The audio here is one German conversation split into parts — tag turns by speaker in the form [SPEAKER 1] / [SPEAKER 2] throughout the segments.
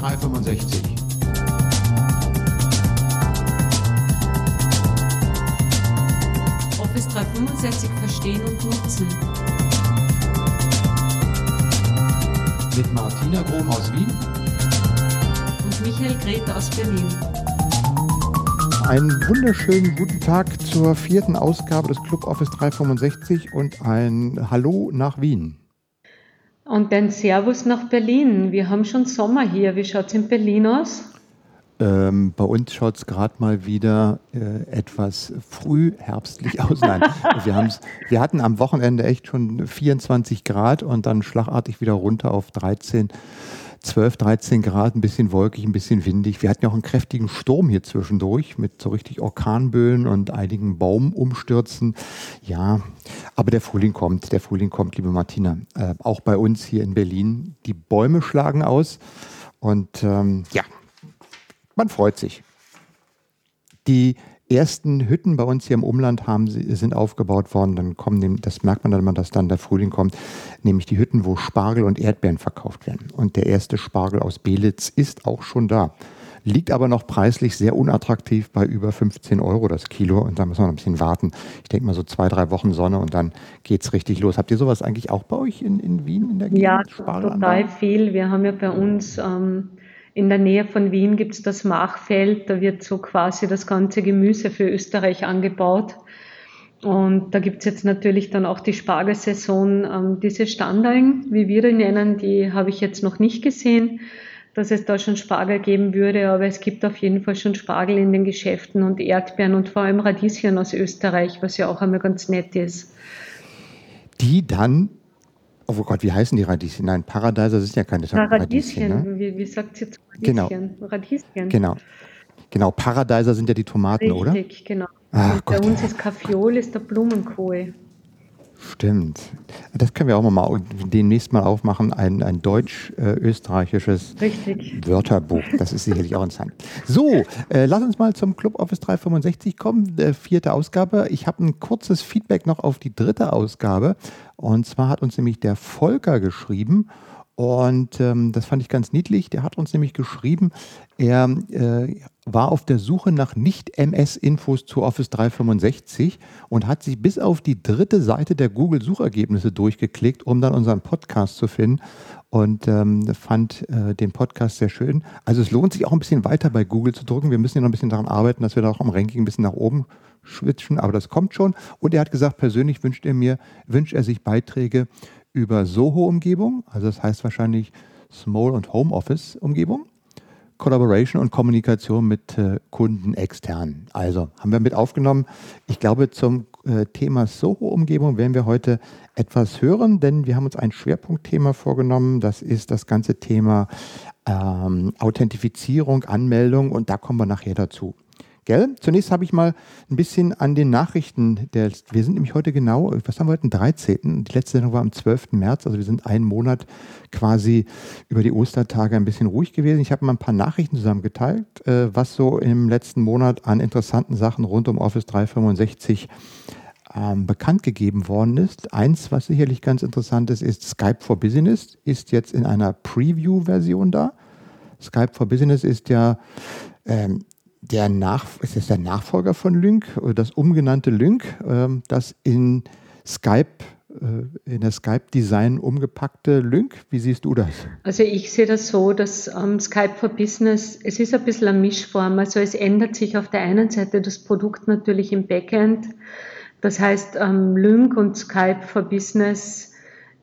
[SPEAKER 1] 365.
[SPEAKER 2] Office 365 verstehen und nutzen.
[SPEAKER 1] Mit Martina Grom aus Wien
[SPEAKER 2] und Michael Grete aus Berlin.
[SPEAKER 3] Einen wunderschönen guten Tag zur vierten Ausgabe des Club Office 365 und ein Hallo nach Wien.
[SPEAKER 2] Und ein Servus nach Berlin. Wir haben schon Sommer hier. Wie schaut es in Berlin aus?
[SPEAKER 3] Ähm, bei uns schaut es gerade mal wieder äh, etwas früh herbstlich aus. Nein, wir, wir hatten am Wochenende echt schon 24 Grad und dann schlagartig wieder runter auf 13 12, 13 Grad, ein bisschen wolkig, ein bisschen windig. Wir hatten ja auch einen kräftigen Sturm hier zwischendurch mit so richtig Orkanböen und einigen Baumumstürzen. Ja, aber der Frühling kommt, der Frühling kommt, liebe Martina. Äh, auch bei uns hier in Berlin. Die Bäume schlagen aus und ähm, ja, man freut sich. Die ersten Hütten bei uns hier im Umland haben, sind aufgebaut worden. Dann kommen, das merkt man dann, wenn das dann der Frühling kommt, nämlich die Hütten, wo Spargel und Erdbeeren verkauft werden. Und der erste Spargel aus Belitz ist auch schon da. Liegt aber noch preislich sehr unattraktiv bei über 15 Euro das Kilo. Und da müssen wir noch ein bisschen warten. Ich denke mal so zwei, drei Wochen Sonne und dann geht es richtig los. Habt ihr sowas eigentlich auch bei euch in, in Wien in der
[SPEAKER 2] Gegend? Ja, total viel. Wir haben ja bei uns ähm, in der Nähe von Wien gibt es das Machfeld, da wird so quasi das ganze Gemüse für Österreich angebaut. Und da gibt es jetzt natürlich dann auch die Spargelsaison. Ähm, diese Standeln, wie wir die nennen, die habe ich jetzt noch nicht gesehen, dass es da schon Spargel geben würde, aber es gibt auf jeden Fall schon Spargel in den Geschäften und Erdbeeren und vor allem Radieschen aus Österreich, was ja auch einmal ganz nett ist.
[SPEAKER 3] Die dann Oh Gott, wie heißen die Radieschen? Nein, Paradiser sind ja keine
[SPEAKER 2] Radieschen. Radieschen ne? wie, wie sagt sie jetzt
[SPEAKER 3] Radieschen? Genau. Radieschen. Genau. Genau, Paradiser sind ja die Tomaten,
[SPEAKER 2] Richtig,
[SPEAKER 3] oder?
[SPEAKER 2] Richtig, genau. Ach, bei uns ist Kaffeeol, ist der Blumenkohl.
[SPEAKER 3] Stimmt. Das können wir auch mal demnächst mal aufmachen, ein, ein deutsch-österreichisches Wörterbuch. Das ist sicherlich auch interessant. So, äh, lass uns mal zum Club Office 365 kommen, äh, vierte Ausgabe. Ich habe ein kurzes Feedback noch auf die dritte Ausgabe. Und zwar hat uns nämlich der Volker geschrieben und ähm, das fand ich ganz niedlich. Der hat uns nämlich geschrieben, er äh, war auf der Suche nach Nicht-MS-Infos zu Office 365 und hat sich bis auf die dritte Seite der Google-Suchergebnisse durchgeklickt, um dann unseren Podcast zu finden und ähm, fand äh, den Podcast sehr schön. Also es lohnt sich auch ein bisschen weiter bei Google zu drücken. Wir müssen ja noch ein bisschen daran arbeiten, dass wir da auch am Ranking ein bisschen nach oben schwitschen, aber das kommt schon. Und er hat gesagt, persönlich wünscht er mir, wünscht er sich Beiträge über Soho-Umgebung, also das heißt wahrscheinlich Small- und Home-Office-Umgebung, Collaboration und Kommunikation mit äh, Kunden extern. Also haben wir mit aufgenommen. Ich glaube, zum äh, Thema Soho-Umgebung werden wir heute etwas hören, denn wir haben uns ein Schwerpunktthema vorgenommen. Das ist das ganze Thema ähm, Authentifizierung, Anmeldung und da kommen wir nachher dazu. Gell? Zunächst habe ich mal ein bisschen an den Nachrichten, der, wir sind nämlich heute genau, was haben wir heute, den 13. Die letzte Sendung war am 12. März, also wir sind einen Monat quasi über die Ostertage ein bisschen ruhig gewesen. Ich habe mal ein paar Nachrichten zusammengeteilt, äh, was so im letzten Monat an interessanten Sachen rund um Office 365 ähm, bekannt gegeben worden ist. Eins, was sicherlich ganz interessant ist, ist Skype for Business, ist jetzt in einer Preview-Version da. Skype for Business ist ja ähm, der Nach ist es der Nachfolger von Lync, das umgenannte Lync, ähm, das in Skype äh, in der Skype-Design umgepackte Lync. Wie siehst du das?
[SPEAKER 2] Also ich sehe das so, dass ähm, Skype for Business, es ist ein bisschen eine Mischform. Also es ändert sich auf der einen Seite das Produkt natürlich im Backend. Das heißt, ähm, Lync und Skype for Business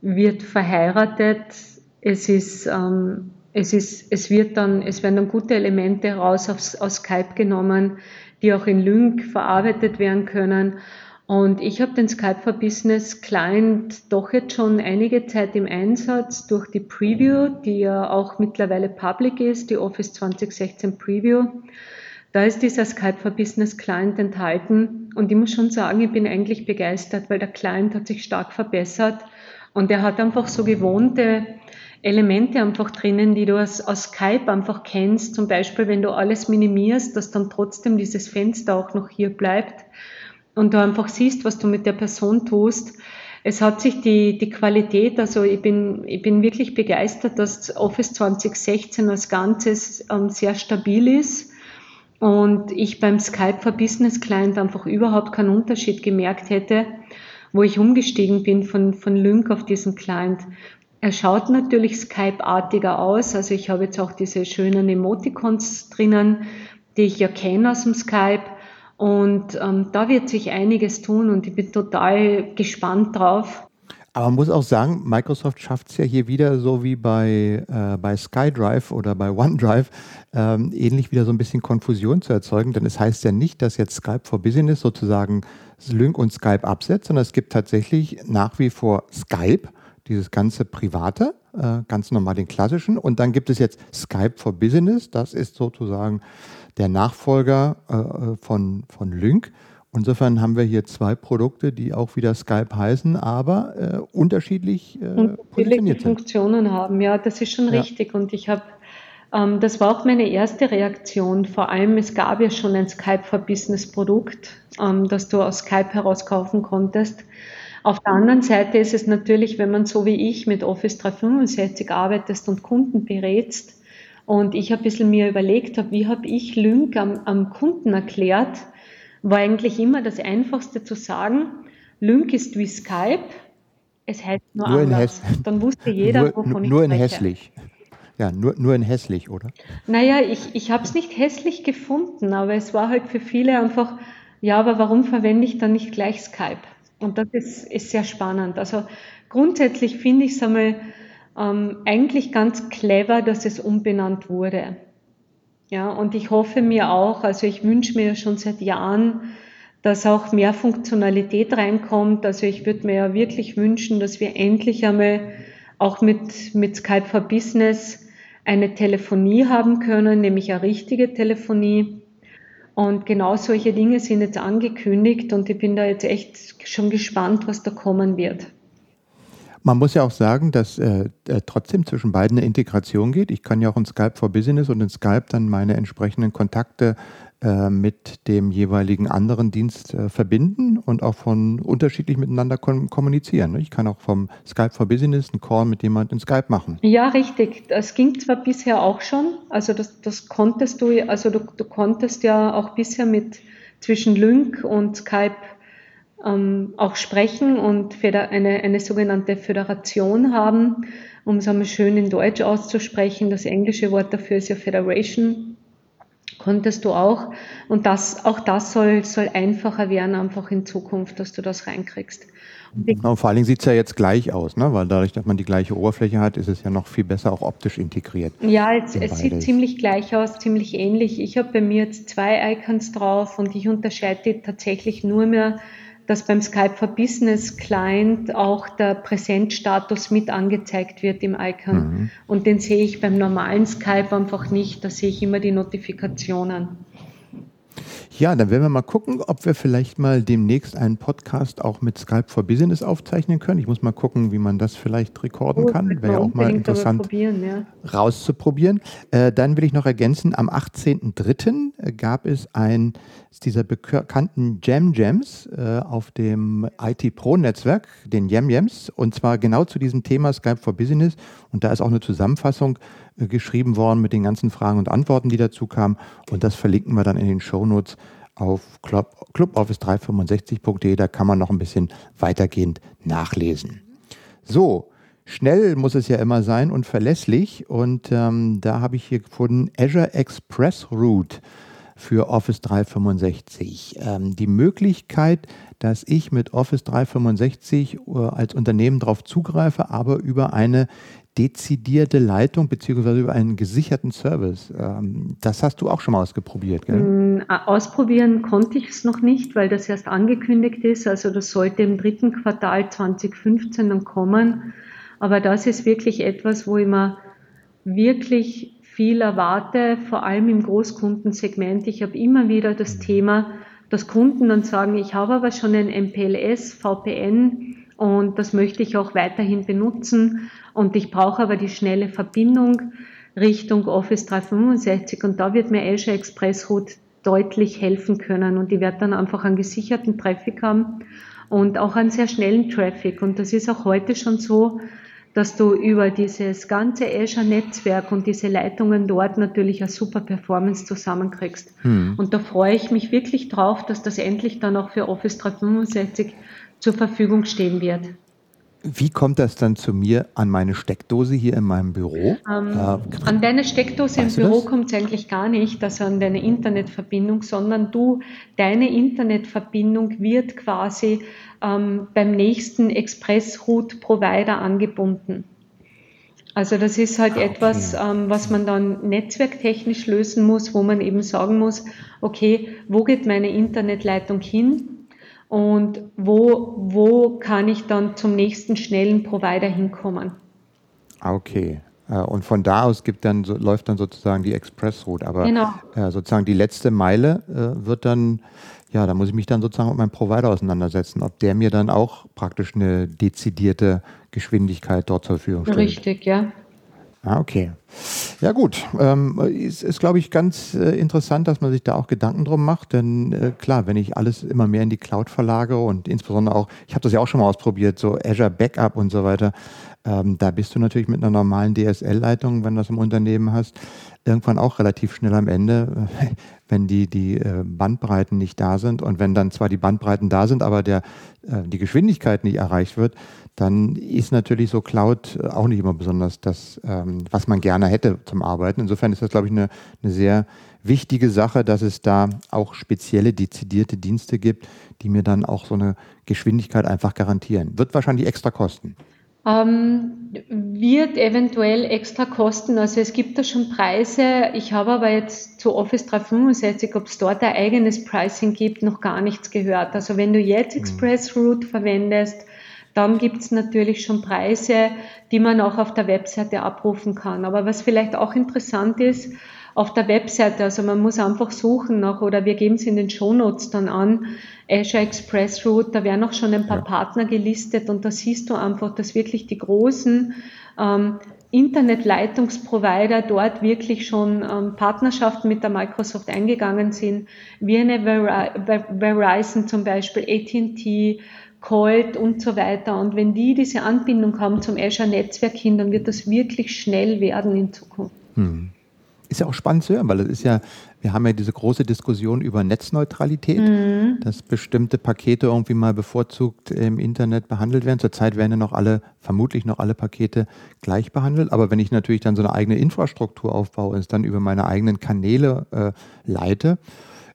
[SPEAKER 2] wird verheiratet. Es ist ähm, es, ist, es, wird dann, es werden dann gute Elemente raus aus, aus Skype genommen, die auch in Lync verarbeitet werden können. Und ich habe den Skype for Business Client doch jetzt schon einige Zeit im Einsatz durch die Preview, die ja auch mittlerweile public ist, die Office 2016 Preview. Da ist dieser Skype for Business Client enthalten und ich muss schon sagen, ich bin eigentlich begeistert, weil der Client hat sich stark verbessert und er hat einfach so gewohnte Elemente einfach drinnen, die du aus, aus Skype einfach kennst. Zum Beispiel, wenn du alles minimierst, dass dann trotzdem dieses Fenster auch noch hier bleibt und du einfach siehst, was du mit der Person tust. es hat sich die, die Qualität, also ich bin, ich bin wirklich begeistert, dass Office 2016 als Ganzes ähm, sehr stabil ist und ich beim Skype for Business Client einfach überhaupt keinen Unterschied gemerkt hätte, wo ich umgestiegen bin von, von Lync auf diesen Client. Er schaut natürlich Skype-artiger aus, also ich habe jetzt auch diese schönen Emoticons drinnen, die ich ja kenne aus dem Skype und ähm, da wird sich einiges tun und ich bin total gespannt drauf.
[SPEAKER 3] Aber man muss auch sagen, Microsoft schafft es ja hier wieder so wie bei, äh, bei SkyDrive oder bei OneDrive, ähm, ähnlich wieder so ein bisschen Konfusion zu erzeugen. Denn es heißt ja nicht, dass jetzt Skype for Business sozusagen Lync und Skype absetzt, sondern es gibt tatsächlich nach wie vor Skype, dieses ganze private, äh, ganz normal den klassischen. Und dann gibt es jetzt Skype for Business, das ist sozusagen der Nachfolger äh, von, von Lync. Insofern haben wir hier zwei Produkte, die auch wieder Skype heißen, aber äh, unterschiedlich äh, positioniert
[SPEAKER 2] sind. Funktionen haben, ja, das ist schon ja. richtig. Und ich habe, ähm, das war auch meine erste Reaktion. Vor allem, es gab ja schon ein Skype for Business Produkt, ähm, das du aus Skype heraus kaufen konntest. Auf der anderen Seite ist es natürlich, wenn man so wie ich mit Office 365 arbeitest und Kunden berätst, und ich ein bisschen mir überlegt habe, wie habe ich Lync am, am Kunden erklärt, war eigentlich immer das Einfachste zu sagen, Lync ist wie Skype, es heißt nur, nur anders. Dann wusste jeder,
[SPEAKER 3] nur, wovon nur ich Nur in hässlich. Ja, nur, nur in hässlich, oder?
[SPEAKER 2] Naja, ich, ich habe es nicht hässlich gefunden, aber es war halt für viele einfach, ja, aber warum verwende ich dann nicht gleich Skype? Und das ist, ist sehr spannend. Also grundsätzlich finde ich es einmal ähm, eigentlich ganz clever, dass es umbenannt wurde. Ja, und ich hoffe mir auch, also ich wünsche mir schon seit Jahren, dass auch mehr Funktionalität reinkommt. Also ich würde mir ja wirklich wünschen, dass wir endlich einmal auch mit, mit Skype for Business eine Telefonie haben können, nämlich eine richtige Telefonie. Und genau solche Dinge sind jetzt angekündigt und ich bin da jetzt echt schon gespannt, was da kommen wird.
[SPEAKER 3] Man muss ja auch sagen, dass äh, äh, trotzdem zwischen beiden eine Integration geht. Ich kann ja auch in Skype for Business und in Skype dann meine entsprechenden Kontakte mit dem jeweiligen anderen Dienst äh, verbinden und auch von unterschiedlich miteinander kom kommunizieren. Ne? Ich kann auch vom Skype for Business einen Call mit jemandem in Skype machen.
[SPEAKER 2] Ja, richtig. Das ging zwar bisher auch schon. Also das, das konntest du, also du, du konntest ja auch bisher mit zwischen Lync und Skype ähm, auch sprechen und eine, eine sogenannte Föderation haben, um es einmal schön in Deutsch auszusprechen. Das englische Wort dafür ist ja Federation. Konntest du auch. Und das, auch das soll, soll einfacher werden, einfach in Zukunft, dass du das reinkriegst.
[SPEAKER 3] Genau, vor allen Dingen sieht es ja jetzt gleich aus, ne? weil dadurch, dass man die gleiche Oberfläche hat, ist es ja noch viel besser auch optisch integriert.
[SPEAKER 2] Ja, es, es sieht ziemlich gleich aus, ziemlich ähnlich. Ich habe bei mir jetzt zwei Icons drauf und ich unterscheide die tatsächlich nur mehr dass beim Skype for Business Client auch der Präsenzstatus mit angezeigt wird im Icon. Mhm. Und den sehe ich beim normalen Skype einfach nicht. Da sehe ich immer die Notifikationen.
[SPEAKER 3] Ja, dann werden wir mal gucken, ob wir vielleicht mal demnächst einen Podcast auch mit Skype for Business aufzeichnen können. Ich muss mal gucken, wie man das vielleicht rekorden oh, kann. Wäre ja auch mal interessant ja. rauszuprobieren. Äh, dann will ich noch ergänzen, am 18.03. gab es ein dieser bekannten Jam Jams äh, auf dem IT Pro Netzwerk, den Yam Yams, und zwar genau zu diesem Thema Skype for Business. Und da ist auch eine Zusammenfassung äh, geschrieben worden mit den ganzen Fragen und Antworten, die dazu kamen. Und das verlinken wir dann in den Show Notes auf Club, cluboffice365.de. Da kann man noch ein bisschen weitergehend nachlesen. So, schnell muss es ja immer sein und verlässlich. Und ähm, da habe ich hier gefunden Azure Express Route für Office 365. Ähm, die Möglichkeit, dass ich mit Office 365 äh, als Unternehmen darauf zugreife, aber über eine dezidierte Leitung beziehungsweise über einen gesicherten Service. Ähm, das hast du auch schon mal ausprobiert, gell?
[SPEAKER 2] Mm, ausprobieren konnte ich es noch nicht, weil das erst angekündigt ist. Also das sollte im dritten Quartal 2015 dann kommen. Aber das ist wirklich etwas, wo ich mir wirklich viel erwarte, vor allem im Großkundensegment. Ich habe immer wieder das mhm. Thema, dass Kunden dann sagen, ich habe aber schon ein MPLS, VPN und das möchte ich auch weiterhin benutzen und ich brauche aber die schnelle Verbindung Richtung Office 365 und da wird mir Azure Express Route deutlich helfen können und ich werde dann einfach einen gesicherten Traffic haben und auch einen sehr schnellen Traffic. Und das ist auch heute schon so, dass du über dieses ganze Azure-Netzwerk und diese Leitungen dort natürlich eine super Performance zusammenkriegst. Hm. Und da freue ich mich wirklich drauf, dass das endlich dann auch für Office 365 zur Verfügung stehen wird.
[SPEAKER 3] Wie kommt das dann zu mir an meine Steckdose hier in meinem Büro?
[SPEAKER 2] Ähm, äh, an deine Steckdose im Büro kommt es eigentlich gar nicht, also an deine Internetverbindung, sondern du, deine Internetverbindung wird quasi ähm, beim nächsten Express-Route-Provider angebunden. Also das ist halt ah, okay. etwas, ähm, was man dann netzwerktechnisch lösen muss, wo man eben sagen muss, okay, wo geht meine Internetleitung hin? Und wo, wo kann ich dann zum nächsten schnellen Provider hinkommen.
[SPEAKER 3] Ah, okay. Äh, und von da aus gibt dann, läuft dann sozusagen die Expressroute. Aber genau. Äh, sozusagen die letzte Meile äh, wird dann, ja, da muss ich mich dann sozusagen mit meinem Provider auseinandersetzen, ob der mir dann auch praktisch eine dezidierte Geschwindigkeit dort zur Verfügung stellt.
[SPEAKER 2] Richtig, ja.
[SPEAKER 3] Ah, okay. Ja gut, ähm, ist, ist glaube ich ganz äh, interessant, dass man sich da auch Gedanken drum macht, denn äh, klar, wenn ich alles immer mehr in die Cloud verlagere und insbesondere auch, ich habe das ja auch schon mal ausprobiert, so Azure Backup und so weiter, ähm, da bist du natürlich mit einer normalen DSL-Leitung, wenn du das im Unternehmen hast, irgendwann auch relativ schnell am Ende, wenn die, die äh, Bandbreiten nicht da sind. Und wenn dann zwar die Bandbreiten da sind, aber der, äh, die Geschwindigkeit nicht erreicht wird, dann ist natürlich so Cloud äh, auch nicht immer besonders das, ähm, was man gerne hätte zum Arbeiten. Insofern ist das, glaube ich, eine, eine sehr wichtige Sache, dass es da auch spezielle, dezidierte Dienste gibt, die mir dann auch so eine Geschwindigkeit einfach garantieren. Wird wahrscheinlich extra kosten.
[SPEAKER 2] Ähm, wird eventuell extra kosten. Also es gibt da schon Preise. Ich habe aber jetzt zu Office 365, ob es dort ein eigenes Pricing gibt, noch gar nichts gehört. Also wenn du jetzt mhm. Express Route verwendest, dann gibt es natürlich schon Preise, die man auch auf der Webseite abrufen kann. Aber was vielleicht auch interessant ist, auf der Webseite, also man muss einfach suchen nach, oder wir geben es in den Shownotes dann an, Azure Express Route, da werden auch schon ein paar ja. Partner gelistet und da siehst du einfach, dass wirklich die großen ähm, Internetleitungsprovider dort wirklich schon ähm, Partnerschaften mit der Microsoft eingegangen sind, wie eine Verizon zum Beispiel, AT&T, Colt und so weiter. Und wenn die diese Anbindung haben zum Azure-Netzwerk hin, dann wird das wirklich schnell werden in Zukunft. Hm.
[SPEAKER 3] Ist ja auch spannend zu hören, weil es ist ja, wir haben ja diese große Diskussion über Netzneutralität, mhm. dass bestimmte Pakete irgendwie mal bevorzugt im Internet behandelt werden. Zurzeit werden ja noch alle, vermutlich noch alle Pakete gleich behandelt. Aber wenn ich natürlich dann so eine eigene Infrastruktur aufbaue und es dann über meine eigenen Kanäle äh, leite,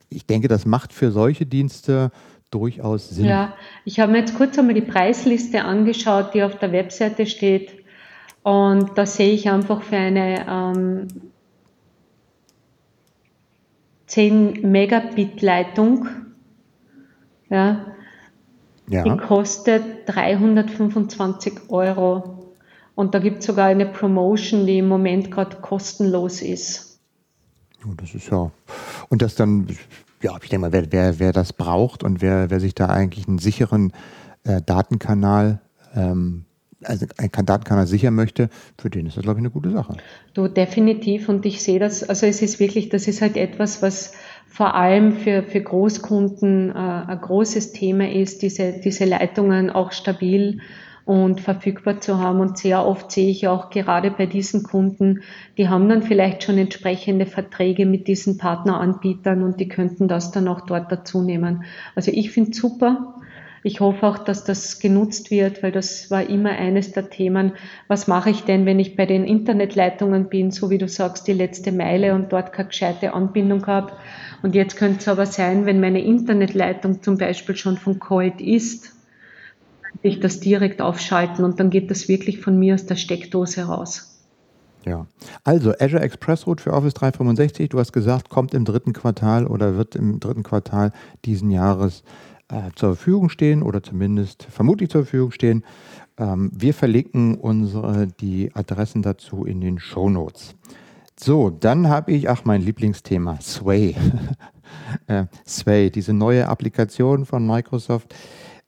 [SPEAKER 3] ich denke, das macht für solche Dienste durchaus Sinn.
[SPEAKER 2] Ja, ich habe mir jetzt kurz einmal die Preisliste angeschaut, die auf der Webseite steht. Und da sehe ich einfach für eine ähm, 10 Megabit Leitung, ja, ja. die kostet 325 Euro. Und da gibt es sogar eine Promotion, die im Moment gerade kostenlos ist.
[SPEAKER 3] Oh, das ist ja. Und das dann ja, ich denke mal, wer, wer, wer das braucht und wer, wer sich da eigentlich einen sicheren äh, Datenkanal, ähm, also einen Datenkanal sichern möchte, für den ist das, glaube ich, eine gute Sache.
[SPEAKER 2] Du, definitiv. Und ich sehe das, also es ist wirklich, das ist halt etwas, was vor allem für, für Großkunden äh, ein großes Thema ist, diese, diese Leitungen auch stabil und verfügbar zu haben. Und sehr oft sehe ich auch gerade bei diesen Kunden, die haben dann vielleicht schon entsprechende Verträge mit diesen Partneranbietern und die könnten das dann auch dort dazu nehmen. Also ich finde super. Ich hoffe auch, dass das genutzt wird, weil das war immer eines der Themen. Was mache ich denn, wenn ich bei den Internetleitungen bin, so wie du sagst, die letzte Meile und dort keine gescheite Anbindung habe? Und jetzt könnte es aber sein, wenn meine Internetleitung zum Beispiel schon von Colt ist, ich das direkt aufschalten und dann geht das wirklich von mir aus der Steckdose raus.
[SPEAKER 3] Ja, also Azure Express Route für Office 365, du hast gesagt, kommt im dritten Quartal oder wird im dritten Quartal diesen Jahres äh, zur Verfügung stehen oder zumindest vermutlich zur Verfügung stehen. Ähm, wir verlinken unsere, die Adressen dazu in den Show Notes. So, dann habe ich, ach, mein Lieblingsthema, Sway. äh, Sway, diese neue Applikation von Microsoft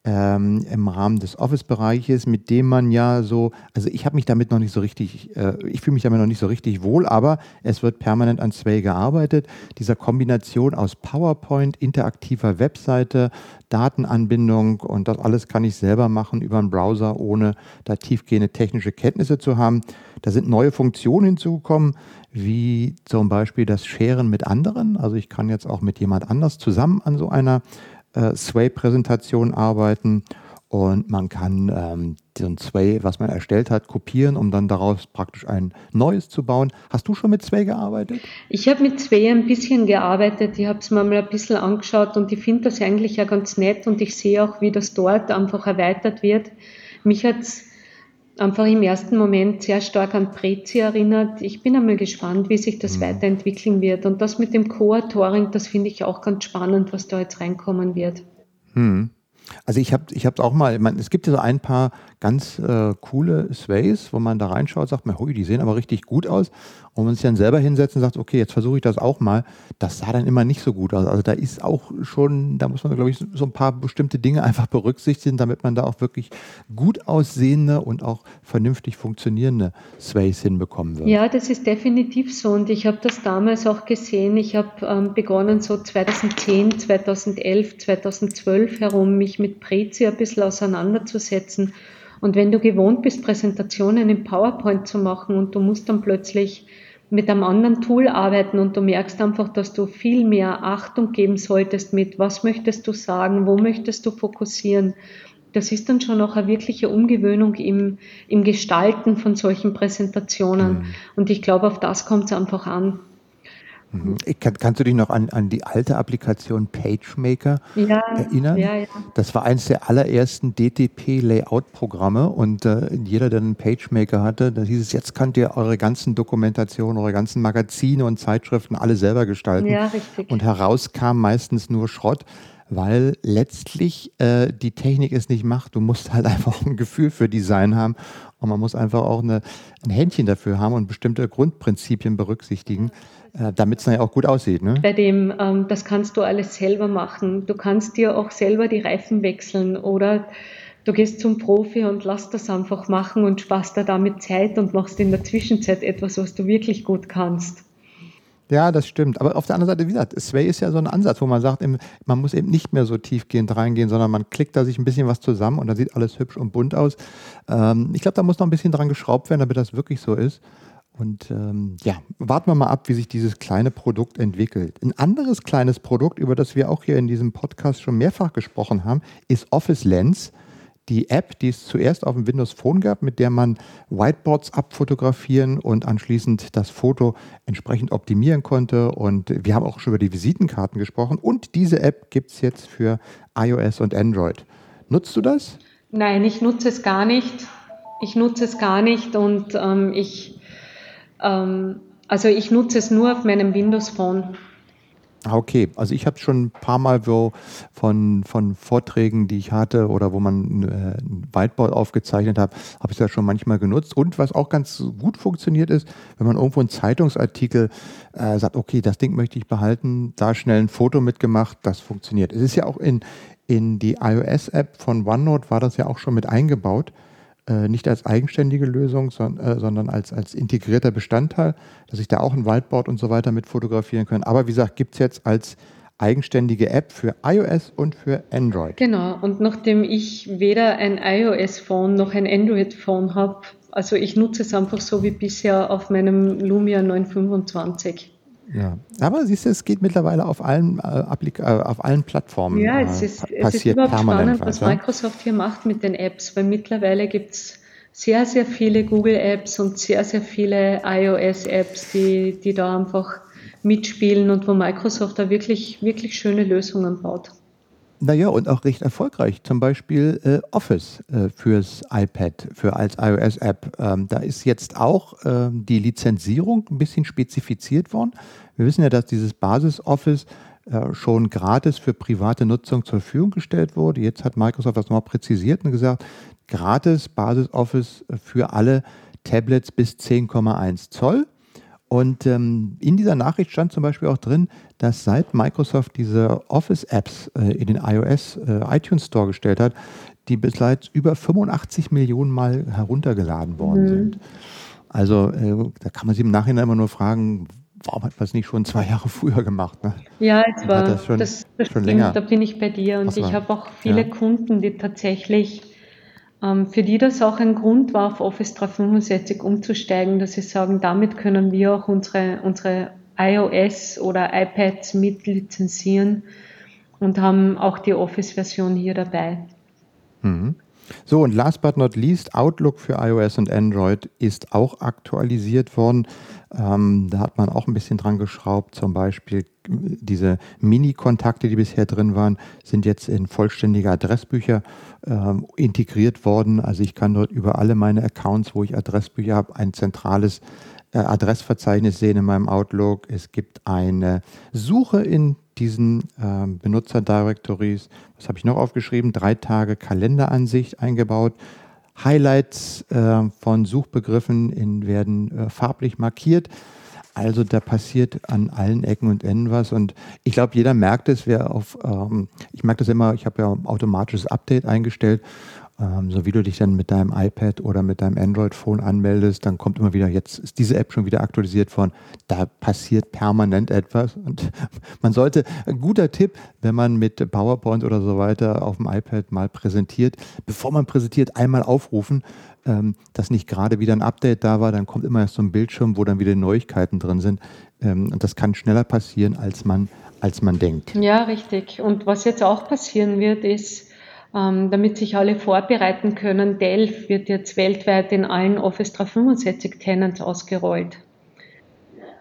[SPEAKER 3] ähm, im Rahmen des Office-Bereiches, mit dem man ja so, also ich habe mich damit noch nicht so richtig, äh, ich fühle mich damit noch nicht so richtig wohl, aber es wird permanent an Sway gearbeitet. Dieser Kombination aus PowerPoint, interaktiver Webseite, Datenanbindung und das alles kann ich selber machen über einen Browser, ohne da tiefgehende technische Kenntnisse zu haben. Da sind neue Funktionen hinzugekommen, wie zum Beispiel das Sharen mit anderen. Also ich kann jetzt auch mit jemand anders zusammen an so einer äh, Sway-Präsentation arbeiten und man kann ähm, ein Sway, was man erstellt hat, kopieren, um dann daraus praktisch ein neues zu bauen. Hast du schon mit Sway gearbeitet?
[SPEAKER 2] Ich habe mit Sway ein bisschen gearbeitet. Ich habe es mir mal ein bisschen angeschaut und ich finde das eigentlich ja ganz nett und ich sehe auch, wie das dort einfach erweitert wird. Mich hat es einfach im ersten Moment sehr stark an Prezi erinnert. Ich bin einmal gespannt, wie sich das mhm. weiterentwickeln wird. Und das mit dem Co-Autoring, das finde ich auch ganz spannend, was da jetzt reinkommen wird.
[SPEAKER 3] Mhm. Also ich habe ich es auch mal, man, es gibt ja so ein paar ganz äh, coole Sways, wo man da reinschaut, sagt man, hui, die sehen aber richtig gut aus. Und man sich dann selber hinsetzt und sagt, okay, jetzt versuche ich das auch mal. Das sah dann immer nicht so gut aus. Also da ist auch schon, da muss man, glaube ich, so ein paar bestimmte Dinge einfach berücksichtigen, damit man da auch wirklich gut aussehende und auch vernünftig funktionierende Sways hinbekommen wird.
[SPEAKER 2] Ja, das ist definitiv so. Und ich habe das damals auch gesehen. Ich habe ähm, begonnen, so 2010, 2011, 2012 herum, mich mit Prezi ein bisschen auseinanderzusetzen. Und wenn du gewohnt bist, Präsentationen in PowerPoint zu machen und du musst dann plötzlich mit einem anderen Tool arbeiten und du merkst einfach, dass du viel mehr Achtung geben solltest mit, was möchtest du sagen, wo möchtest du fokussieren. Das ist dann schon auch eine wirkliche Umgewöhnung im, im Gestalten von solchen Präsentationen. Mhm. Und ich glaube, auf das kommt es einfach an.
[SPEAKER 3] Mhm. Kann, kannst du dich noch an, an die alte Applikation PageMaker ja, erinnern? Ja, ja. Das war eines der allerersten DTP-Layout-Programme und äh, jeder, der einen PageMaker hatte, da hieß es, jetzt könnt ihr eure ganzen Dokumentationen, eure ganzen Magazine und Zeitschriften alle selber gestalten. Ja, richtig. Und heraus kam meistens nur Schrott weil letztlich äh, die Technik es nicht macht. Du musst halt einfach ein Gefühl für Design haben und man muss einfach auch eine, ein Händchen dafür haben und bestimmte Grundprinzipien berücksichtigen. Äh, damit es dann ja auch gut aussieht. Ne?
[SPEAKER 2] Bei dem, ähm, das kannst du alles selber machen. Du kannst dir auch selber die Reifen wechseln oder du gehst zum Profi und lass das einfach machen und sparst da damit Zeit und machst in der Zwischenzeit etwas, was du wirklich gut kannst.
[SPEAKER 3] Ja, das stimmt. Aber auf der anderen Seite, wie gesagt, Sway ist ja so ein Ansatz, wo man sagt, man muss eben nicht mehr so tiefgehend reingehen, sondern man klickt da sich ein bisschen was zusammen und dann sieht alles hübsch und bunt aus. Ähm, ich glaube, da muss noch ein bisschen dran geschraubt werden, damit das wirklich so ist. Und ähm, ja, warten wir mal ab, wie sich dieses kleine Produkt entwickelt. Ein anderes kleines Produkt, über das wir auch hier in diesem Podcast schon mehrfach gesprochen haben, ist Office Lens. Die App, die es zuerst auf dem Windows Phone gab, mit der man Whiteboards abfotografieren und anschließend das Foto entsprechend optimieren konnte. Und wir haben auch schon über die Visitenkarten gesprochen. Und diese App gibt es jetzt für iOS und Android. Nutzt du das?
[SPEAKER 2] Nein, ich nutze es gar nicht. Ich nutze es gar nicht und ähm, ich ähm, also ich nutze es nur auf meinem Windows Phone.
[SPEAKER 3] Ah, okay, also ich habe schon ein paar Mal von, von Vorträgen, die ich hatte oder wo man äh, ein Whiteboard aufgezeichnet hat, habe ich das schon manchmal genutzt. Und was auch ganz gut funktioniert ist, wenn man irgendwo einen Zeitungsartikel äh, sagt, okay, das Ding möchte ich behalten, da schnell ein Foto mitgemacht, das funktioniert. Es ist ja auch in, in die iOS-App von OneNote war das ja auch schon mit eingebaut äh, nicht als eigenständige Lösung, äh, sondern als, als integrierter Bestandteil, dass ich da auch ein Whiteboard und so weiter mit fotografieren kann. Aber wie gesagt, gibt es jetzt als eigenständige App für iOS und für Android.
[SPEAKER 2] Genau, und nachdem ich weder ein iOS-Phone noch ein Android-Phone habe, also ich nutze es einfach so wie bisher auf meinem Lumia 925.
[SPEAKER 3] Ja, aber siehst du, es geht mittlerweile auf allen, äh, äh auf allen Plattformen.
[SPEAKER 2] Ja, es äh, ist, es ist überhaupt spannend, was Microsoft hier macht mit den Apps, weil mittlerweile gibt es sehr, sehr viele Google-Apps und sehr, sehr viele iOS-Apps, die, die da einfach mitspielen und wo Microsoft da wirklich, wirklich schöne Lösungen baut.
[SPEAKER 3] Naja, und auch recht erfolgreich. Zum Beispiel äh, Office äh, fürs iPad, für als iOS-App. Ähm, da ist jetzt auch ähm, die Lizenzierung ein bisschen spezifiziert worden. Wir wissen ja, dass dieses Basis-Office äh, schon gratis für private Nutzung zur Verfügung gestellt wurde. Jetzt hat Microsoft das nochmal präzisiert und gesagt, gratis Basis-Office für alle Tablets bis 10,1 Zoll. Und ähm, in dieser Nachricht stand zum Beispiel auch drin, dass seit Microsoft diese Office-Apps äh, in den iOS äh, iTunes Store gestellt hat, die bislang über 85 Millionen Mal heruntergeladen worden mhm. sind. Also äh, da kann man sich im Nachhinein immer nur fragen, warum hat man es nicht schon zwei Jahre früher gemacht? Ne?
[SPEAKER 2] Ja, es war das schon, das, das schon länger. Da bin ich bei dir und ich habe auch viele ja. Kunden, die tatsächlich für die das auch ein Grund war, auf Office 365 umzusteigen, dass sie sagen, damit können wir auch unsere, unsere iOS oder iPads mit lizenzieren und haben auch die Office-Version hier dabei.
[SPEAKER 3] Mhm. So, und last but not least, Outlook für iOS und Android ist auch aktualisiert worden. Ähm, da hat man auch ein bisschen dran geschraubt. Zum Beispiel diese Mini-Kontakte, die bisher drin waren, sind jetzt in vollständige Adressbücher ähm, integriert worden. Also ich kann dort über alle meine Accounts, wo ich Adressbücher habe, ein zentrales äh, Adressverzeichnis sehen in meinem Outlook. Es gibt eine Suche in diesen äh, Benutzer-Directories. Was habe ich noch aufgeschrieben? Drei Tage Kalenderansicht eingebaut. Highlights äh, von Suchbegriffen in, werden äh, farblich markiert. Also da passiert an allen Ecken und Enden was. Und ich glaube, jeder merkt es, wer auf, ähm, ich merke das immer, ich habe ja automatisches Update eingestellt ähm, so wie du dich dann mit deinem iPad oder mit deinem Android-Phone anmeldest, dann kommt immer wieder, jetzt ist diese App schon wieder aktualisiert worden. Da passiert permanent etwas. Und man sollte, ein guter Tipp, wenn man mit PowerPoint oder so weiter auf dem iPad mal präsentiert, bevor man präsentiert, einmal aufrufen, ähm, dass nicht gerade wieder ein Update da war, dann kommt immer erst so ein Bildschirm, wo dann wieder Neuigkeiten drin sind. Ähm, und das kann schneller passieren, als man, als man denkt.
[SPEAKER 2] Ja, richtig. Und was jetzt auch passieren wird, ist, damit sich alle vorbereiten können. Delph wird jetzt weltweit in allen Office 365 Tenants ausgerollt.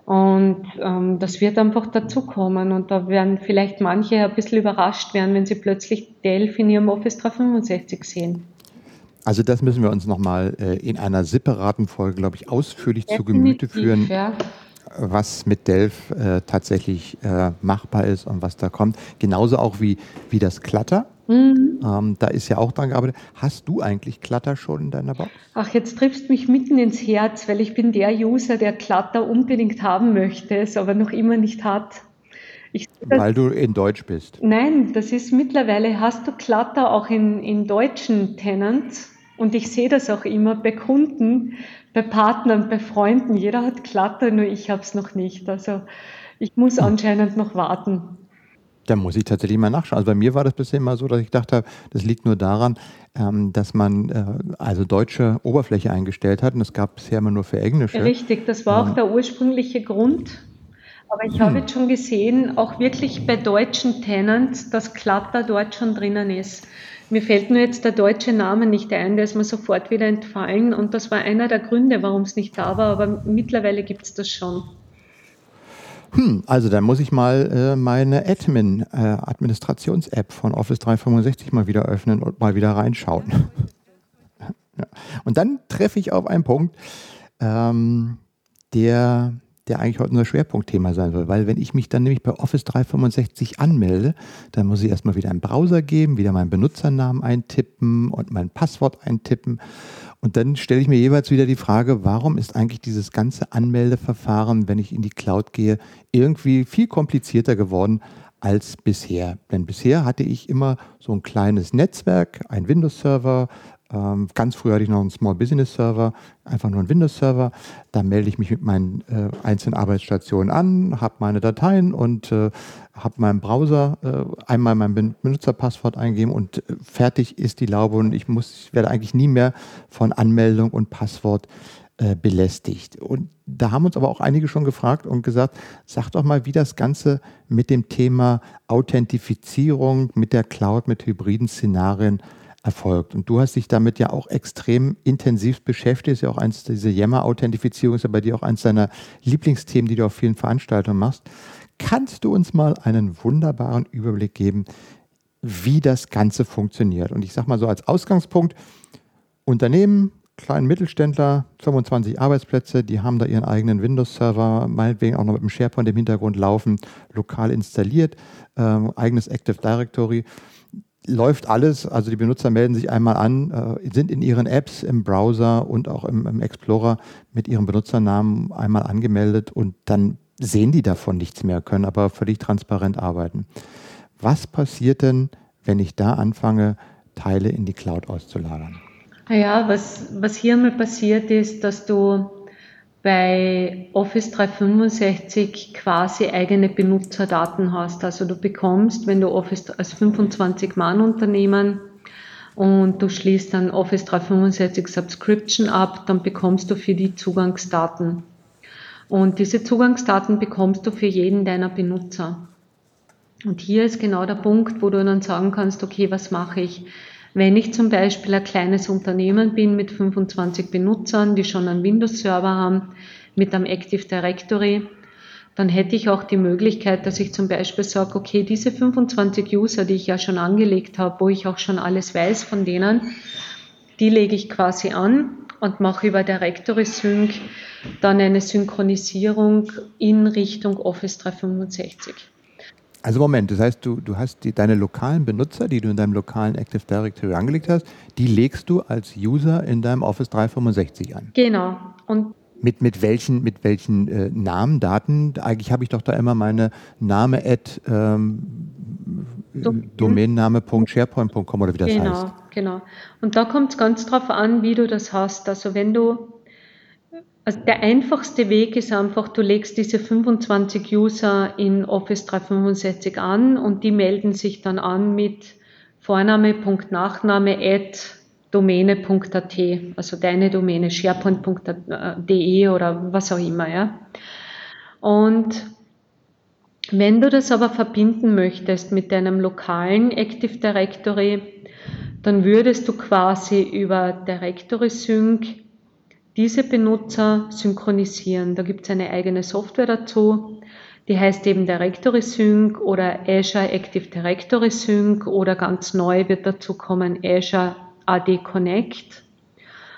[SPEAKER 2] Und ähm, das wird einfach dazukommen. Und da werden vielleicht manche ein bisschen überrascht werden, wenn sie plötzlich Delph in ihrem Office 365 sehen.
[SPEAKER 3] Also das müssen wir uns nochmal äh, in einer separaten Folge, glaube ich, ausführlich Definitiv, zu Gemüte führen. Ja was mit Delph äh, tatsächlich äh, machbar ist und was da kommt. Genauso auch wie, wie das Clutter. Mhm. Ähm, da ist ja auch dran gearbeitet. Hast du eigentlich Clutter schon in deiner Box?
[SPEAKER 2] Ach, jetzt triffst du mich mitten ins Herz, weil ich bin der User, der Clutter unbedingt haben möchte, es aber noch immer nicht hat.
[SPEAKER 3] Ich, weil du in Deutsch bist.
[SPEAKER 2] Nein, das ist mittlerweile, hast du Clutter auch in, in deutschen Tenants und ich sehe das auch immer bei Kunden, bei Partnern, bei Freunden. Jeder hat Clutter, nur ich habe es noch nicht. Also ich muss anscheinend noch warten.
[SPEAKER 3] Da muss ich tatsächlich mal nachschauen. Also bei mir war das bisher immer so, dass ich dachte, das liegt nur daran, ähm, dass man äh, also deutsche Oberfläche eingestellt hat und es gab bisher immer nur für englische.
[SPEAKER 2] Richtig, das war auch ähm, der ursprüngliche Grund. Aber ich hm. habe jetzt schon gesehen, auch wirklich bei deutschen Tenants, dass Clutter dort schon drinnen ist. Mir fällt nur jetzt der deutsche Name nicht ein, der ist mir sofort wieder entfallen und das war einer der Gründe, warum es nicht da war, aber mittlerweile gibt es das schon.
[SPEAKER 3] Hm, also dann muss ich mal äh, meine Admin, äh, Administrations-App von Office 365 mal wieder öffnen und mal wieder reinschauen. ja. Und dann treffe ich auf einen Punkt, ähm, der, der eigentlich heute unser Schwerpunktthema sein soll. Weil wenn ich mich dann nämlich bei Office 365 anmelde, dann muss ich erstmal wieder einen Browser geben, wieder meinen Benutzernamen eintippen und mein Passwort eintippen. Und dann stelle ich mir jeweils wieder die Frage, warum ist eigentlich dieses ganze Anmeldeverfahren, wenn ich in die Cloud gehe, irgendwie viel komplizierter geworden als bisher. Denn bisher hatte ich immer so ein kleines Netzwerk, ein Windows-Server, ganz früh hatte ich noch einen Small Business Server, einfach nur einen Windows Server. Da melde ich mich mit meinen äh, einzelnen Arbeitsstationen an, habe meine Dateien und äh, habe meinen Browser äh, einmal mein Benutzerpasswort eingeben und äh, fertig ist die Laube und ich muss, ich werde eigentlich nie mehr von Anmeldung und Passwort äh, belästigt. Und da haben uns aber auch einige schon gefragt und gesagt, sag doch mal, wie das Ganze mit dem Thema Authentifizierung mit der Cloud, mit hybriden Szenarien erfolgt. Und du hast dich damit ja auch extrem intensiv beschäftigt. Ist ja auch eins, diese Yammer-Authentifizierung ist ja bei dir auch eins deiner Lieblingsthemen, die du auf vielen Veranstaltungen machst. Kannst du uns mal einen wunderbaren Überblick geben, wie das Ganze funktioniert? Und ich sage mal so als Ausgangspunkt, Unternehmen, kleinen Mittelständler, 25 Arbeitsplätze, die haben da ihren eigenen Windows-Server, meinetwegen auch noch mit dem SharePoint im Hintergrund laufen, lokal installiert, äh, eigenes Active Directory läuft alles, also die Benutzer melden sich einmal an, äh, sind in ihren Apps im Browser und auch im, im, Explorer mit ihrem Benutzernamen einmal angemeldet und dann sehen die davon nichts mehr, können aber völlig transparent arbeiten. Was passiert denn, wenn ich da anfange, Teile in die Cloud auszulagern?
[SPEAKER 2] Ja, was, was hier mal passiert ist, dass du bei Office 365 quasi eigene Benutzerdaten hast. Also du bekommst, wenn du Office als 25-Mann-Unternehmen und du schließt dann Office 365 Subscription ab, dann bekommst du für die Zugangsdaten. Und diese Zugangsdaten bekommst du für jeden deiner Benutzer. Und hier ist genau der Punkt, wo du dann sagen kannst, okay, was mache ich? Wenn ich zum Beispiel ein kleines Unternehmen bin mit 25 Benutzern, die schon einen Windows-Server haben, mit einem Active Directory, dann hätte ich auch die Möglichkeit, dass ich zum Beispiel sage, okay, diese 25 User, die ich ja schon angelegt habe, wo ich auch schon alles weiß von denen, die lege ich quasi an und mache über Directory Sync dann eine Synchronisierung in Richtung Office 365.
[SPEAKER 3] Also Moment, das heißt, du, du hast die, deine lokalen Benutzer, die du in deinem lokalen Active Directory angelegt hast, die legst du als User in deinem Office 365 an.
[SPEAKER 2] Genau. Und
[SPEAKER 3] mit, mit welchen, mit welchen äh, Namen, Daten? Eigentlich habe ich doch da immer meine Name at ähm, domainname.sharepoint.com oder wie das
[SPEAKER 2] genau,
[SPEAKER 3] heißt. Genau,
[SPEAKER 2] genau. Und da kommt es ganz drauf an, wie du das hast. Also wenn du also der einfachste Weg ist einfach, du legst diese 25 User in Office 365 an und die melden sich dann an mit Vorname.nachname at domäne.at, also deine Domäne, sharepoint.de oder was auch immer, ja. Und wenn du das aber verbinden möchtest mit deinem lokalen Active Directory, dann würdest du quasi über Directory Sync diese Benutzer synchronisieren. Da gibt es eine eigene Software dazu, die heißt eben Directory Sync oder Azure Active Directory Sync oder ganz neu wird dazu kommen Azure AD Connect.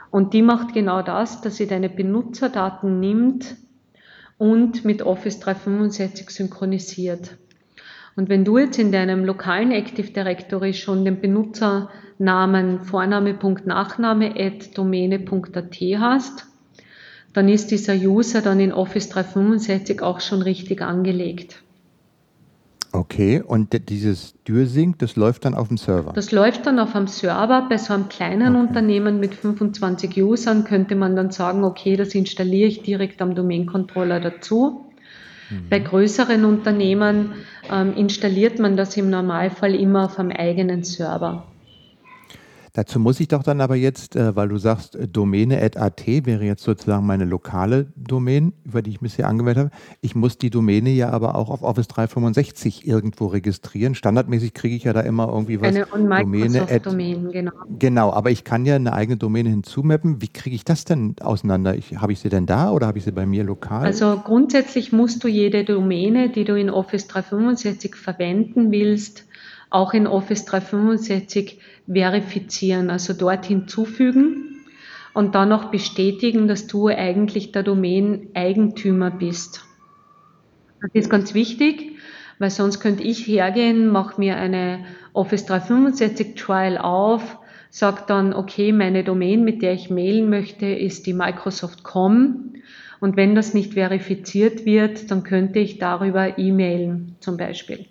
[SPEAKER 2] Und die macht genau das, dass sie deine Benutzerdaten nimmt und mit Office 365 synchronisiert. Und wenn du jetzt in deinem lokalen Active Directory schon den Benutzernamen Vorname.nachname at domäne.at hast, dann ist dieser User dann in Office 365 auch schon richtig angelegt.
[SPEAKER 3] Okay, und dieses DürSync, das läuft dann auf dem Server?
[SPEAKER 2] Das läuft dann auf einem Server. Bei so einem kleinen okay. Unternehmen mit 25 Usern könnte man dann sagen, okay, das installiere ich direkt am Domain-Controller dazu. Mhm. Bei größeren Unternehmen ähm, installiert man das im Normalfall immer auf einem eigenen Server.
[SPEAKER 3] Dazu muss ich doch dann aber jetzt, äh, weil du sagst, äh, Domäne.at wäre jetzt sozusagen meine lokale Domain, über die ich bisher angemeldet habe. Ich muss die Domäne ja aber auch auf Office 365 irgendwo registrieren. Standardmäßig kriege ich ja da immer irgendwie was.
[SPEAKER 2] Eine On-Microsoft-Domain, genau.
[SPEAKER 3] Genau, aber ich kann ja eine eigene Domäne hinzumappen. Wie kriege ich das denn auseinander? Habe ich sie denn da oder habe ich sie bei mir lokal?
[SPEAKER 2] Also grundsätzlich musst du jede Domäne, die du in Office 365 verwenden willst, auch in Office 365 verifizieren, also dort hinzufügen und dann noch bestätigen, dass du eigentlich der Domain-Eigentümer bist. Das ist ganz wichtig, weil sonst könnte ich hergehen, mache mir eine Office 365 Trial auf, sage dann, okay, meine Domain, mit der ich mailen möchte, ist die Microsoft.com. Und wenn das nicht verifiziert wird, dann könnte ich darüber e-mailen zum Beispiel.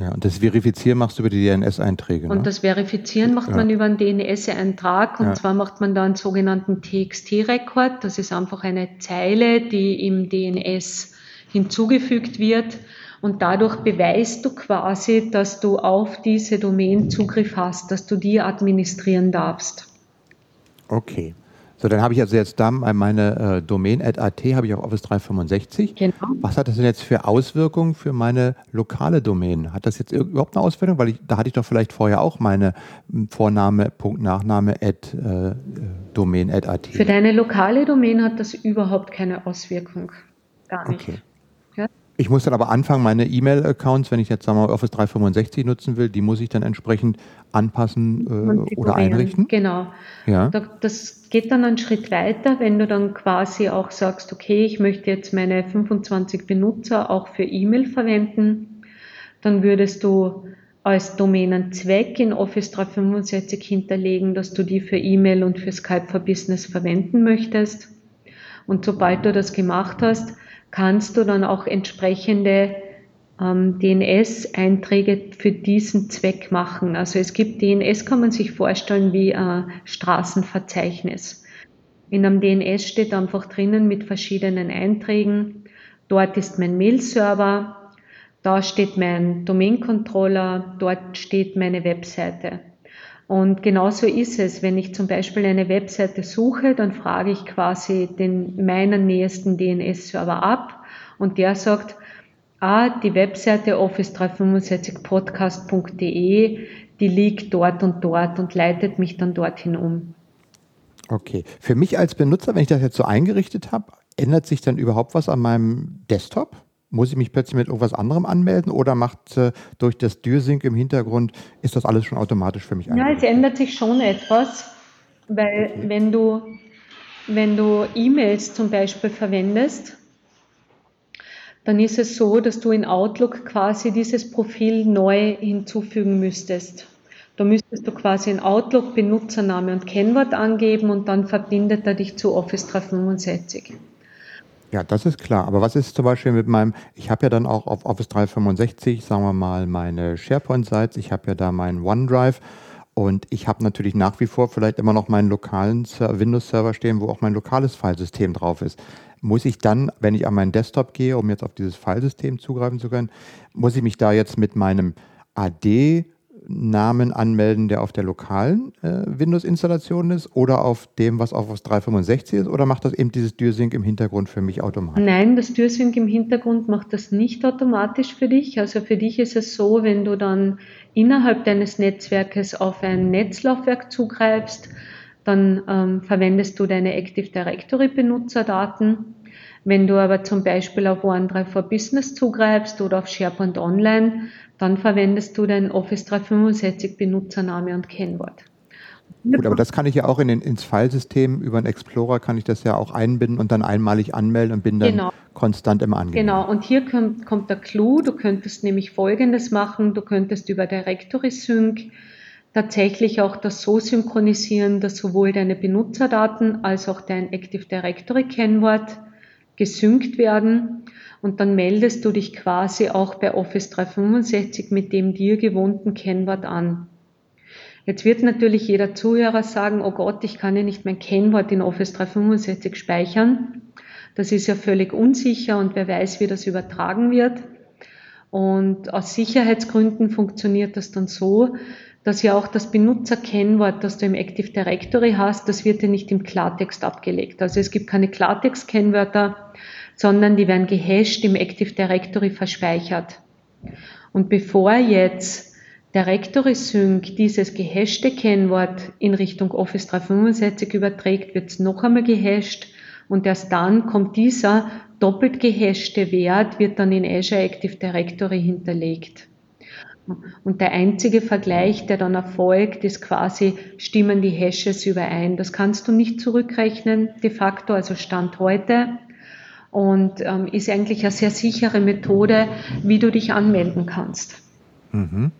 [SPEAKER 3] Ja, und das Verifizieren machst du über die DNS-Einträge.
[SPEAKER 2] Und ne? das Verifizieren macht ja. man über einen DNS-Eintrag und ja. zwar macht man da einen sogenannten TXT-Rekord. Das ist einfach eine Zeile, die im DNS hinzugefügt wird und dadurch beweist du quasi, dass du auf diese Domain Zugriff hast, dass du die administrieren darfst.
[SPEAKER 3] Okay. So, dann habe ich also jetzt da meine äh, Domain.at habe ich auf Office 365. Genau. Was hat das denn jetzt für Auswirkungen für meine lokale Domain? Hat das jetzt überhaupt eine Auswirkung? Weil ich, da hatte ich doch vielleicht vorher auch meine hm, Vorname, Punkt, Nachname, at, äh, Domain.at.
[SPEAKER 2] Für deine lokale Domain hat das überhaupt keine Auswirkung. Gar nicht. Okay.
[SPEAKER 3] Ich muss dann aber anfangen, meine E-Mail-Accounts, wenn ich jetzt sagen wir, Office 365 nutzen will, die muss ich dann entsprechend anpassen äh, oder einrichten.
[SPEAKER 2] Genau. Ja. das geht dann einen Schritt weiter, wenn du dann quasi auch sagst, okay, ich möchte jetzt meine 25 Benutzer auch für E-Mail verwenden, dann würdest du als Domänenzweck in Office 365 hinterlegen, dass du die für E-Mail und für Skype for Business verwenden möchtest. Und sobald du das gemacht hast, kannst du dann auch entsprechende ähm, DNS-Einträge für diesen Zweck machen. Also es gibt DNS, kann man sich vorstellen wie ein Straßenverzeichnis. In einem DNS steht einfach drinnen mit verschiedenen Einträgen. Dort ist mein Mail-Server, da steht mein Domain-Controller, dort steht meine Webseite. Und genauso ist es, wenn ich zum Beispiel eine Webseite suche, dann frage ich quasi den meinen nächsten DNS-Server ab und der sagt, ah, die Webseite office365podcast.de, die liegt dort und dort und leitet mich dann dorthin um.
[SPEAKER 3] Okay. Für mich als Benutzer, wenn ich das jetzt so eingerichtet habe, ändert sich dann überhaupt was an meinem Desktop? Muss ich mich plötzlich mit irgendwas anderem anmelden oder macht äh, durch das DürSync im Hintergrund, ist das alles schon automatisch für mich
[SPEAKER 2] Ja, es ändert sich schon etwas, weil okay. wenn du, wenn du E-Mails zum Beispiel verwendest, dann ist es so, dass du in Outlook quasi dieses Profil neu hinzufügen müsstest. Da müsstest du quasi in Outlook Benutzername und Kennwort angeben und dann verbindet er dich zu Office 365.
[SPEAKER 3] Ja, das ist klar. Aber was ist zum Beispiel mit meinem, ich habe ja dann auch auf Office 365, sagen wir mal, meine SharePoint-Sites, ich habe ja da meinen OneDrive und ich habe natürlich nach wie vor vielleicht immer noch meinen lokalen Windows-Server stehen, wo auch mein lokales Filesystem drauf ist. Muss ich dann, wenn ich an meinen Desktop gehe, um jetzt auf dieses Filesystem zugreifen zu können, muss ich mich da jetzt mit meinem AD Namen anmelden, der auf der lokalen äh, Windows-Installation ist oder auf dem, was auf 365 ist? Oder macht das eben dieses DürSync im Hintergrund für mich automatisch?
[SPEAKER 2] Nein, das DürSync im Hintergrund macht das nicht automatisch für dich. Also für dich ist es so, wenn du dann innerhalb deines Netzwerkes auf ein Netzlaufwerk zugreifst, dann ähm, verwendest du deine Active Directory Benutzerdaten. Wenn du aber zum Beispiel auf OneDrive for Business zugreifst oder auf SharePoint Online, dann verwendest du deinen Office 365 Benutzername und Kennwort.
[SPEAKER 3] Gut, aber das kann ich ja auch in den, ins Filesystem über einen Explorer kann ich das ja auch einbinden und dann einmalig anmelden und bin dann genau. konstant immer angemeldet.
[SPEAKER 2] Genau, und hier kommt, kommt der Clou, du könntest nämlich folgendes machen, du könntest über Directory Sync tatsächlich auch das so synchronisieren, dass sowohl deine Benutzerdaten als auch dein Active Directory Kennwort gesynkt werden und dann meldest du dich quasi auch bei Office 365 mit dem dir gewohnten Kennwort an. Jetzt wird natürlich jeder Zuhörer sagen, oh Gott, ich kann ja nicht mein Kennwort in Office 365 speichern. Das ist ja völlig unsicher und wer weiß, wie das übertragen wird. Und aus Sicherheitsgründen funktioniert das dann so, dass ja auch das Benutzerkennwort, das du im Active Directory hast, das wird ja nicht im Klartext abgelegt. Also es gibt keine Klartext-Kennwörter, sondern die werden gehasht im Active Directory verspeichert. Und bevor jetzt Directory Sync dieses gehashte Kennwort in Richtung Office 365 überträgt, wird es noch einmal gehasht und erst dann kommt dieser doppelt gehashte Wert, wird dann in Azure Active Directory hinterlegt. Und der einzige Vergleich, der dann erfolgt, ist quasi, stimmen die Hashes überein. Das kannst du nicht zurückrechnen, de facto, also Stand heute und ähm, ist eigentlich eine sehr sichere Methode, wie du dich anmelden kannst.
[SPEAKER 3] Mhm.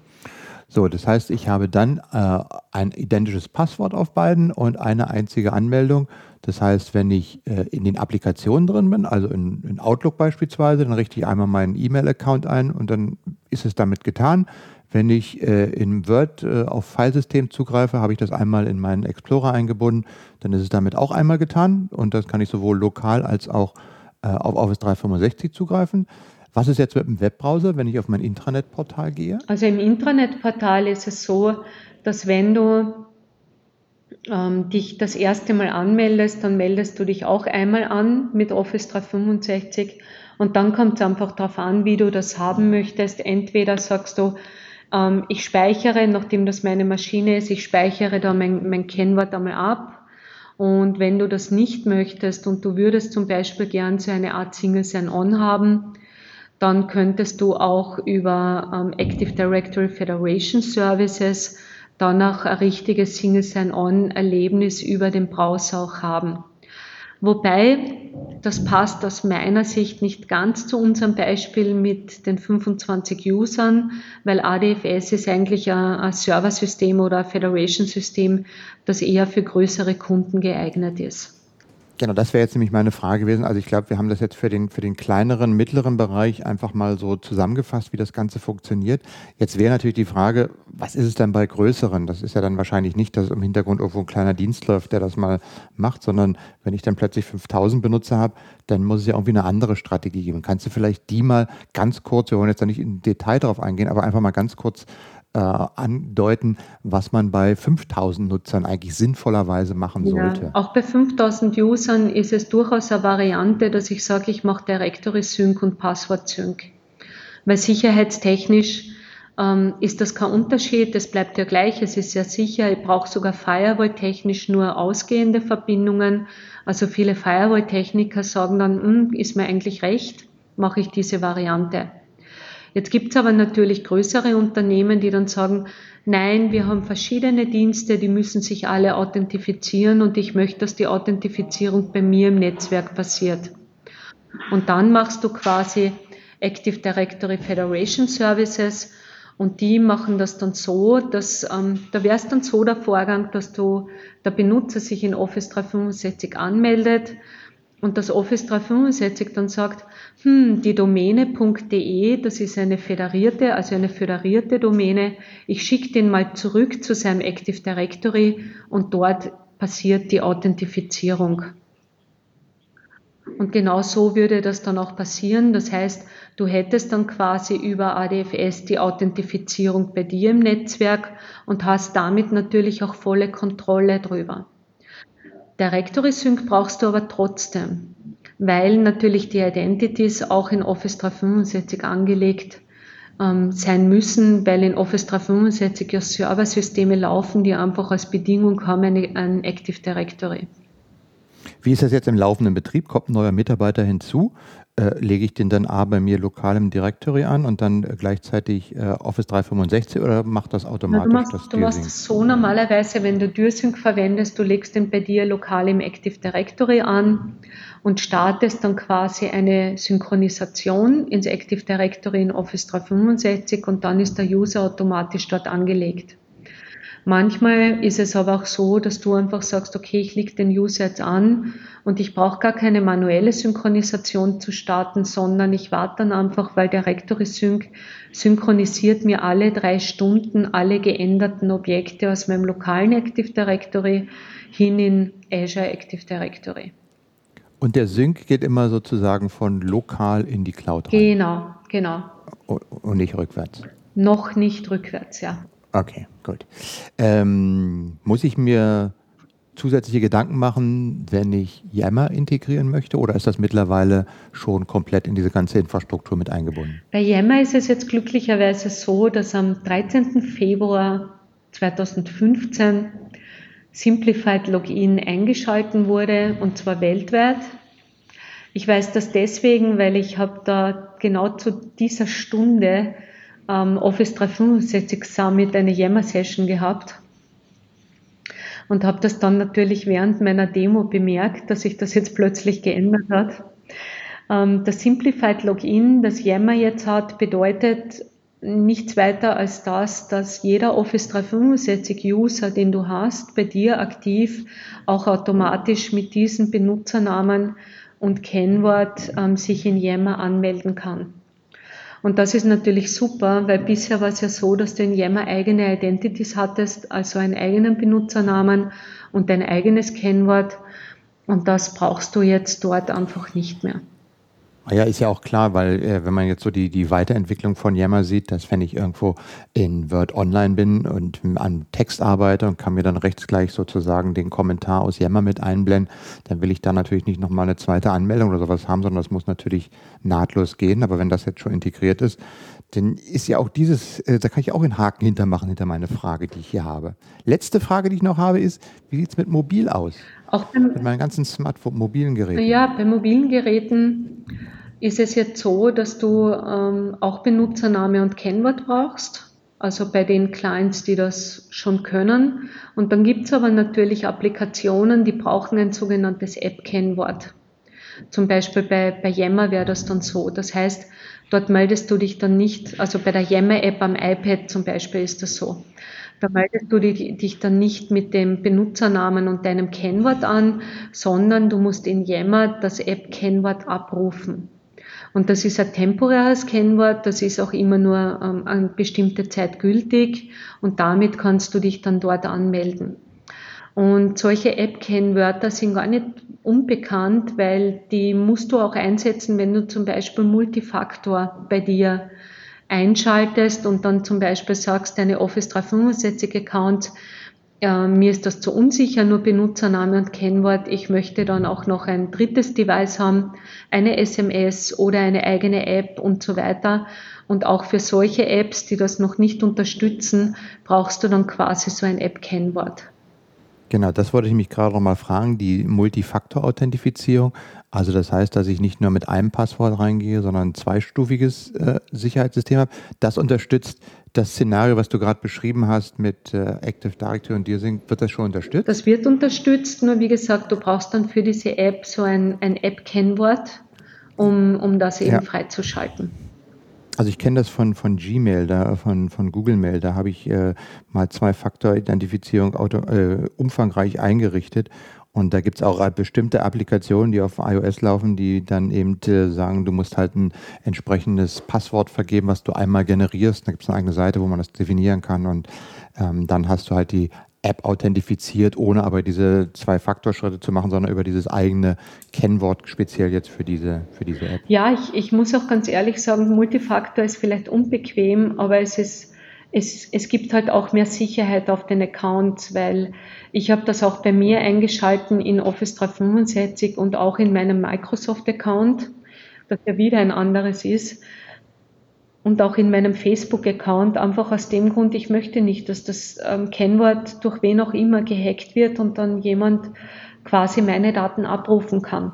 [SPEAKER 3] So, das heißt, ich habe dann äh, ein identisches Passwort auf beiden und eine einzige Anmeldung. Das heißt, wenn ich äh, in den Applikationen drin bin, also in, in Outlook beispielsweise, dann richte ich einmal meinen E-Mail-Account ein und dann ist es damit getan. Wenn ich äh, in Word äh, auf Filesystem zugreife, habe ich das einmal in meinen Explorer eingebunden, dann ist es damit auch einmal getan und das kann ich sowohl lokal als auch äh, auf Office 365 zugreifen. Was ist jetzt mit dem Webbrowser, wenn ich auf mein Intranet-Portal gehe?
[SPEAKER 2] Also im Intranet-Portal ist es so, dass wenn du ähm, dich das erste Mal anmeldest, dann meldest du dich auch einmal an mit Office 365 und dann kommt es einfach darauf an, wie du das haben möchtest. Entweder sagst du, ähm, ich speichere, nachdem das meine Maschine ist, ich speichere da mein, mein Kennwort einmal ab und wenn du das nicht möchtest und du würdest zum Beispiel gern so eine Art Single Sign-On haben, dann könntest du auch über ähm, Active Directory Federation Services danach ein richtiges Single Sign-On-Erlebnis über den Browser auch haben. Wobei, das passt aus meiner Sicht nicht ganz zu unserem Beispiel mit den 25 Usern, weil ADFS ist eigentlich ein, ein Serversystem oder ein Federation-System, das eher für größere Kunden geeignet ist.
[SPEAKER 3] Genau, das wäre jetzt nämlich meine Frage gewesen. Also ich glaube, wir haben das jetzt für den, für den kleineren, mittleren Bereich einfach mal so zusammengefasst, wie das Ganze funktioniert. Jetzt wäre natürlich die Frage, was ist es denn bei größeren? Das ist ja dann wahrscheinlich nicht, dass im Hintergrund irgendwo ein kleiner Dienst läuft, der das mal macht, sondern wenn ich dann plötzlich 5000 Benutzer habe, dann muss es ja irgendwie eine andere Strategie geben. Kannst du vielleicht die mal ganz kurz, wir wollen jetzt da nicht in Detail drauf eingehen, aber einfach mal ganz kurz äh, andeuten, was man bei 5000 Nutzern eigentlich sinnvollerweise machen sollte.
[SPEAKER 2] Ja, auch bei 5000 Usern ist es durchaus eine Variante, dass ich sage, ich mache Directory Sync und Passwort Sync. Weil sicherheitstechnisch ähm, ist das kein Unterschied, es bleibt ja gleich, es ist sehr sicher, ich brauche sogar Firewall-technisch nur ausgehende Verbindungen. Also viele Firewall-Techniker sagen dann, hm, ist mir eigentlich recht, mache ich diese Variante. Jetzt gibt es aber natürlich größere Unternehmen, die dann sagen, nein, wir haben verschiedene Dienste, die müssen sich alle authentifizieren und ich möchte, dass die Authentifizierung bei mir im Netzwerk passiert. Und dann machst du quasi Active Directory Federation Services und die machen das dann so, dass ähm, da wäre es dann so der Vorgang, dass du der Benutzer sich in Office 365 anmeldet und das Office 365 dann sagt, hm, die Domäne.de, das ist eine föderierte, also eine föderierte Domäne. Ich schicke den mal zurück zu seinem Active Directory und dort passiert die Authentifizierung. Und genau so würde das dann auch passieren. Das heißt, du hättest dann quasi über ADFS die Authentifizierung bei dir im Netzwerk und hast damit natürlich auch volle Kontrolle drüber. Directory Sync brauchst du aber trotzdem weil natürlich die Identities auch in Office 365 angelegt ähm, sein müssen, weil in Office 365 ja Serversysteme laufen, die einfach als Bedingung haben ein Active Directory.
[SPEAKER 3] Wie ist das jetzt im laufenden Betrieb? Kommt ein neuer Mitarbeiter hinzu? Äh, lege ich den dann A bei mir lokal im Directory an und dann gleichzeitig äh, Office 365 oder macht das automatisch
[SPEAKER 2] Na, du machst, das Du machst es so normalerweise, wenn du DürSync verwendest, du legst den bei dir lokal im Active Directory an und startest dann quasi eine Synchronisation ins Active Directory in Office 365 und dann ist der User automatisch dort angelegt. Manchmal ist es aber auch so, dass du einfach sagst, okay, ich leg den User jetzt an und ich brauche gar keine manuelle Synchronisation zu starten, sondern ich warte dann einfach, weil der Rectory Sync synchronisiert mir alle drei Stunden alle geänderten Objekte aus meinem lokalen Active Directory hin in Azure Active Directory.
[SPEAKER 3] Und der Sync geht immer sozusagen von lokal in die Cloud
[SPEAKER 2] rein. Genau, genau.
[SPEAKER 3] Und nicht rückwärts.
[SPEAKER 2] Noch nicht rückwärts, ja.
[SPEAKER 3] Okay, gut. Ähm, muss ich mir zusätzliche Gedanken machen, wenn ich Yammer integrieren möchte oder ist das mittlerweile schon komplett in diese ganze Infrastruktur mit eingebunden?
[SPEAKER 2] Bei Yammer ist es jetzt glücklicherweise so, dass am 13. Februar 2015 Simplified Login eingeschalten wurde und zwar weltweit. Ich weiß das deswegen, weil ich habe da genau zu dieser Stunde ähm, Office 365 Summit eine Yammer-Session gehabt und habe das dann natürlich während meiner Demo bemerkt, dass sich das jetzt plötzlich geändert hat. Ähm, das Simplified Login, das Yammer jetzt hat, bedeutet nichts weiter als das, dass jeder Office 365 User, den du hast, bei dir aktiv auch automatisch mit diesem Benutzernamen und Kennwort ähm, sich in Yammer anmelden kann. Und das ist natürlich super, weil bisher war es ja so, dass du in Yammer eigene Identities hattest, also einen eigenen Benutzernamen und dein eigenes Kennwort. Und das brauchst du jetzt dort einfach nicht mehr.
[SPEAKER 3] Ah ja, ist ja auch klar, weil äh, wenn man jetzt so die, die Weiterentwicklung von Yammer sieht, dass wenn ich irgendwo in Word Online bin und an Text arbeite und kann mir dann rechts gleich sozusagen den Kommentar aus Yammer mit einblenden, dann will ich da natürlich nicht nochmal eine zweite Anmeldung oder sowas haben, sondern das muss natürlich nahtlos gehen. Aber wenn das jetzt schon integriert ist, dann ist ja auch dieses, äh, da kann ich auch einen Haken hintermachen hinter meine Frage, die ich hier habe. Letzte Frage, die ich noch habe, ist, wie sieht es mit mobil aus?
[SPEAKER 2] Auch beim,
[SPEAKER 3] mit meinen ganzen Smartphone, mobilen Geräten.
[SPEAKER 2] Ja, bei mobilen Geräten ist es jetzt so, dass du ähm, auch Benutzername und Kennwort brauchst. also bei den Clients, die das schon können. Und dann gibt es aber natürlich Applikationen, die brauchen ein sogenanntes App-Kennwort. Zum Beispiel bei, bei Yammer wäre das dann so. Das heißt, dort meldest du dich dann nicht, also bei der Yammer-App am iPad zum Beispiel ist das so. Da meldest du dich dann nicht mit dem Benutzernamen und deinem Kennwort an, sondern du musst in Yammer das App-Kennwort abrufen. Und das ist ein temporäres Kennwort, das ist auch immer nur ähm, eine bestimmte Zeit gültig und damit kannst du dich dann dort anmelden. Und solche App-Kennwörter sind gar nicht unbekannt, weil die musst du auch einsetzen, wenn du zum Beispiel Multifaktor bei dir einschaltest und dann zum Beispiel sagst, deine Office 365 Account äh, mir ist das zu unsicher, nur Benutzername und Kennwort. Ich möchte dann auch noch ein drittes Device haben, eine SMS oder eine eigene App und so weiter. Und auch für solche Apps, die das noch nicht unterstützen, brauchst du dann quasi so ein App-Kennwort.
[SPEAKER 3] Genau, das wollte ich mich gerade noch mal fragen, die Multifaktor-Authentifizierung. Also das heißt, dass ich nicht nur mit einem Passwort reingehe, sondern ein zweistufiges äh, Sicherheitssystem habe. Das unterstützt das Szenario, was du gerade beschrieben hast mit äh, Active Directory und Deersync, wird das schon unterstützt?
[SPEAKER 2] Das wird unterstützt, nur wie gesagt, du brauchst dann für diese App so ein, ein App-Kennwort, um, um das eben ja. freizuschalten.
[SPEAKER 3] Also ich kenne das von, von Gmail, da, von, von Google Mail, da habe ich äh, mal Zwei-Faktor-Identifizierung äh, umfangreich eingerichtet und da gibt es auch bestimmte Applikationen, die auf iOS laufen, die dann eben äh, sagen, du musst halt ein entsprechendes Passwort vergeben, was du einmal generierst. Da gibt es eine eigene Seite, wo man das definieren kann. Und ähm, dann hast du halt die App authentifiziert, ohne aber diese Zwei-Faktor-Schritte zu machen, sondern über dieses eigene Kennwort speziell jetzt für diese, für diese App.
[SPEAKER 2] Ja, ich, ich muss auch ganz ehrlich sagen, Multifaktor ist vielleicht unbequem, aber es ist es, es gibt halt auch mehr Sicherheit auf den Accounts, weil ich habe das auch bei mir eingeschalten in Office 365 und auch in meinem Microsoft-Account, das ja wieder ein anderes ist. Und auch in meinem Facebook-Account, einfach aus dem Grund, ich möchte nicht, dass das ähm, Kennwort durch wen auch immer gehackt wird und dann jemand quasi meine Daten abrufen kann.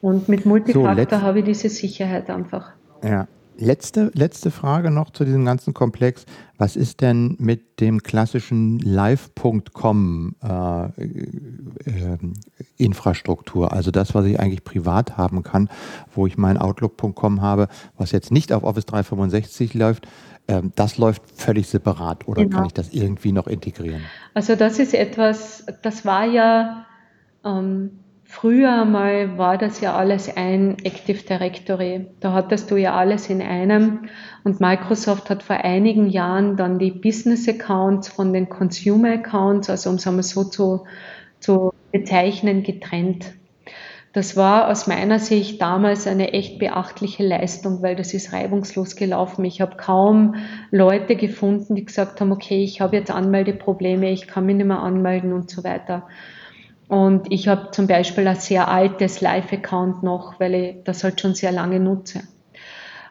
[SPEAKER 2] Und mit Multifaktor so, habe ich diese Sicherheit einfach.
[SPEAKER 3] Ja, Letzte, letzte Frage noch zu diesem ganzen Komplex. Was ist denn mit dem klassischen Live.com äh, äh, Infrastruktur? Also das, was ich eigentlich privat haben kann, wo ich mein Outlook.com habe, was jetzt nicht auf Office 365 läuft, äh, das läuft völlig separat oder genau. kann ich das irgendwie noch integrieren?
[SPEAKER 2] Also das ist etwas, das war ja ähm, Früher mal war das ja alles ein Active Directory. Da hattest du ja alles in einem. Und Microsoft hat vor einigen Jahren dann die Business Accounts von den Consumer Accounts, also um es einmal so zu, zu bezeichnen, getrennt. Das war aus meiner Sicht damals eine echt beachtliche Leistung, weil das ist reibungslos gelaufen. Ich habe kaum Leute gefunden, die gesagt haben, okay, ich habe jetzt Anmeldeprobleme, ich kann mich nicht mehr anmelden und so weiter. Und ich habe zum Beispiel ein sehr altes Live-Account noch, weil ich das halt schon sehr lange nutze.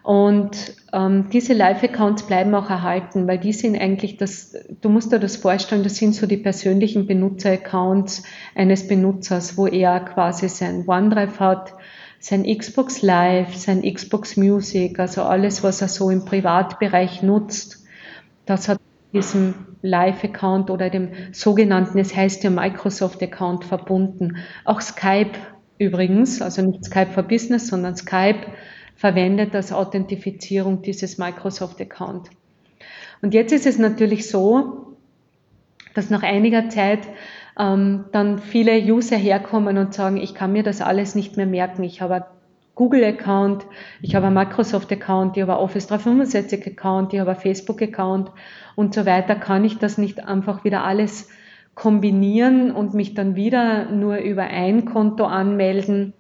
[SPEAKER 2] Und ähm, diese Live-Accounts bleiben auch erhalten, weil die sind eigentlich das, du musst dir das vorstellen, das sind so die persönlichen Benutzer-Accounts eines Benutzers, wo er quasi sein OneDrive hat, sein Xbox Live, sein Xbox Music, also alles, was er so im Privatbereich nutzt, das hat diesem Live-Account oder dem sogenannten, es heißt ja Microsoft-Account verbunden. Auch Skype übrigens, also nicht Skype for Business, sondern Skype verwendet als Authentifizierung dieses Microsoft-Account. Und jetzt ist es natürlich so, dass nach einiger Zeit ähm, dann viele User herkommen und sagen, ich kann mir das alles nicht mehr merken. Ich habe Google-Account, ich habe einen Microsoft-Account, ich habe einen Office 365-Account, ich habe einen Facebook-Account und so weiter. Kann ich das nicht einfach wieder alles kombinieren und mich dann wieder nur über ein Konto anmelden?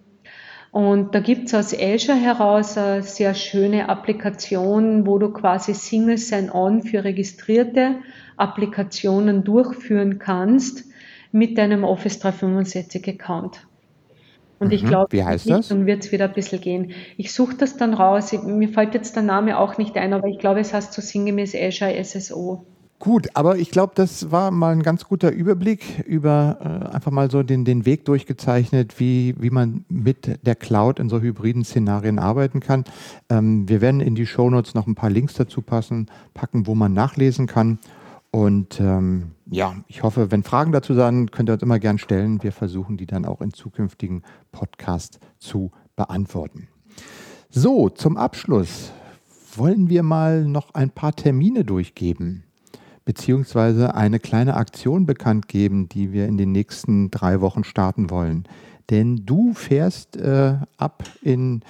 [SPEAKER 2] Und da gibt es aus Azure heraus eine sehr schöne Applikation, wo du quasi Single Sign-On für registrierte Applikationen durchführen kannst mit deinem Office 365 Und ich mhm. glaube,
[SPEAKER 3] Wie heißt das?
[SPEAKER 2] dann wird es wieder ein bisschen gehen. Ich suche das dann raus. Ich, mir fällt jetzt der Name auch nicht ein, aber ich glaube, es heißt so sinngemäß Azure SSO.
[SPEAKER 3] Gut, aber ich glaube, das war mal ein ganz guter Überblick über äh, einfach mal so den, den Weg durchgezeichnet, wie, wie man mit der Cloud in so hybriden Szenarien arbeiten kann. Ähm, wir werden in die Shownotes noch ein paar Links dazu passen, packen, wo man nachlesen kann. Und ähm, ja, ich hoffe, wenn Fragen dazu sind, könnt ihr uns immer gern stellen. Wir versuchen die dann auch in zukünftigen Podcasts zu beantworten. So, zum Abschluss wollen wir mal noch ein paar Termine durchgeben beziehungsweise eine kleine Aktion bekannt geben, die wir in den nächsten drei Wochen starten wollen. Denn du fährst äh, ab in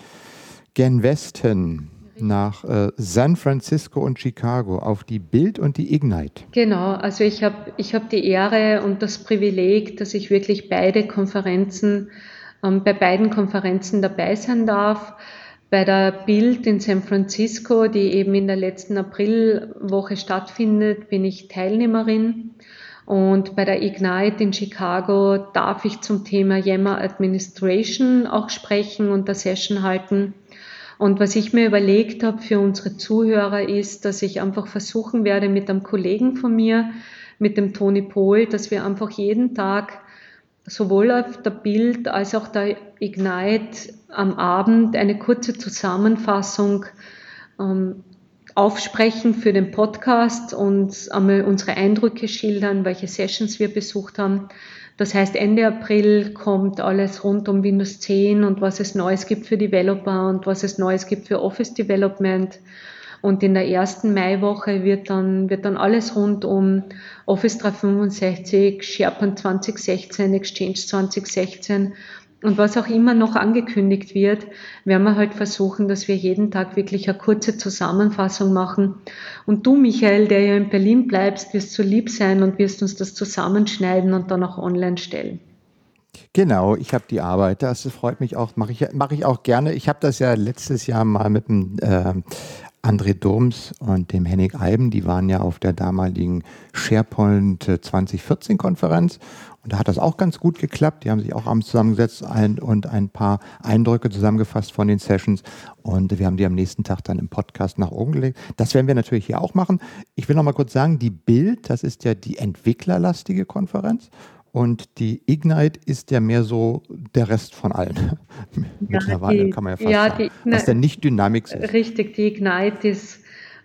[SPEAKER 3] Gen Westen nach äh, San Francisco und Chicago auf die Bild und die Ignite.
[SPEAKER 2] Genau, also ich habe ich hab die Ehre und das Privileg, dass ich wirklich beide Konferenzen, ähm, bei beiden Konferenzen dabei sein darf. Bei der Bild in San Francisco, die eben in der letzten Aprilwoche stattfindet, bin ich Teilnehmerin. Und bei der Ignite in Chicago darf ich zum Thema Yammer Administration auch sprechen und der Session halten. Und was ich mir überlegt habe für unsere Zuhörer ist, dass ich einfach versuchen werde mit einem Kollegen von mir, mit dem Toni Pohl, dass wir einfach jeden Tag sowohl auf der Bild als auch der Ignite am Abend eine kurze Zusammenfassung ähm, aufsprechen für den Podcast und einmal unsere Eindrücke schildern, welche Sessions wir besucht haben. Das heißt, Ende April kommt alles rund um Windows 10 und was es Neues gibt für Developer und was es Neues gibt für Office Development. Und in der ersten Maiwoche wird dann, wird dann alles rund um Office 365, SharePoint 2016, Exchange 2016 und was auch immer noch angekündigt wird, werden wir halt versuchen, dass wir jeden Tag wirklich eine kurze Zusammenfassung machen. Und du, Michael, der ja in Berlin bleibst, wirst so lieb sein und wirst uns das zusammenschneiden und dann auch online stellen.
[SPEAKER 3] Genau, ich habe die Arbeit. Das freut mich auch, mache ich, mach ich auch gerne. Ich habe das ja letztes Jahr mal mit einem äh, André Durms und dem Henning Eiben, die waren ja auf der damaligen SharePoint 2014 Konferenz und da hat das auch ganz gut geklappt. Die haben sich auch abends zusammengesetzt ein, und ein paar Eindrücke zusammengefasst von den Sessions und wir haben die am nächsten Tag dann im Podcast nach oben gelegt. Das werden wir natürlich hier auch machen. Ich will noch mal kurz sagen, die Bild, das ist ja die entwicklerlastige Konferenz und die Ignite ist ja mehr so der Rest von allen. Ja, Mittlerweile die, kann man ja fast ja, sagen, was der nicht Dynamics
[SPEAKER 2] ist. Richtig, die Ignite ist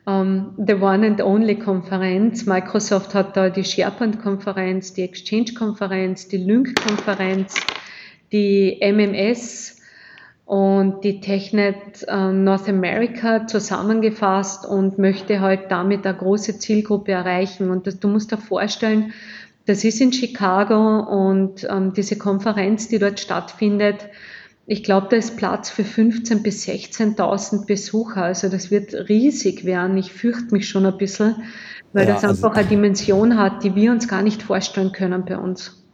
[SPEAKER 2] um, ähm, the one and only Konferenz. Microsoft hat da die SharePoint-Konferenz, die Exchange-Konferenz, die Lync-Konferenz, die MMS und die TechNet uh, North America zusammengefasst und möchte halt damit eine große Zielgruppe erreichen. Und das, du musst dir vorstellen, das ist in Chicago und ähm, diese Konferenz, die dort stattfindet, ich glaube, da ist Platz für 15.000 bis 16.000 Besucher. Also das wird riesig werden. Ich fürchte mich schon ein bisschen, weil ja, das also einfach eine Dimension hat, die wir uns gar nicht vorstellen können bei uns.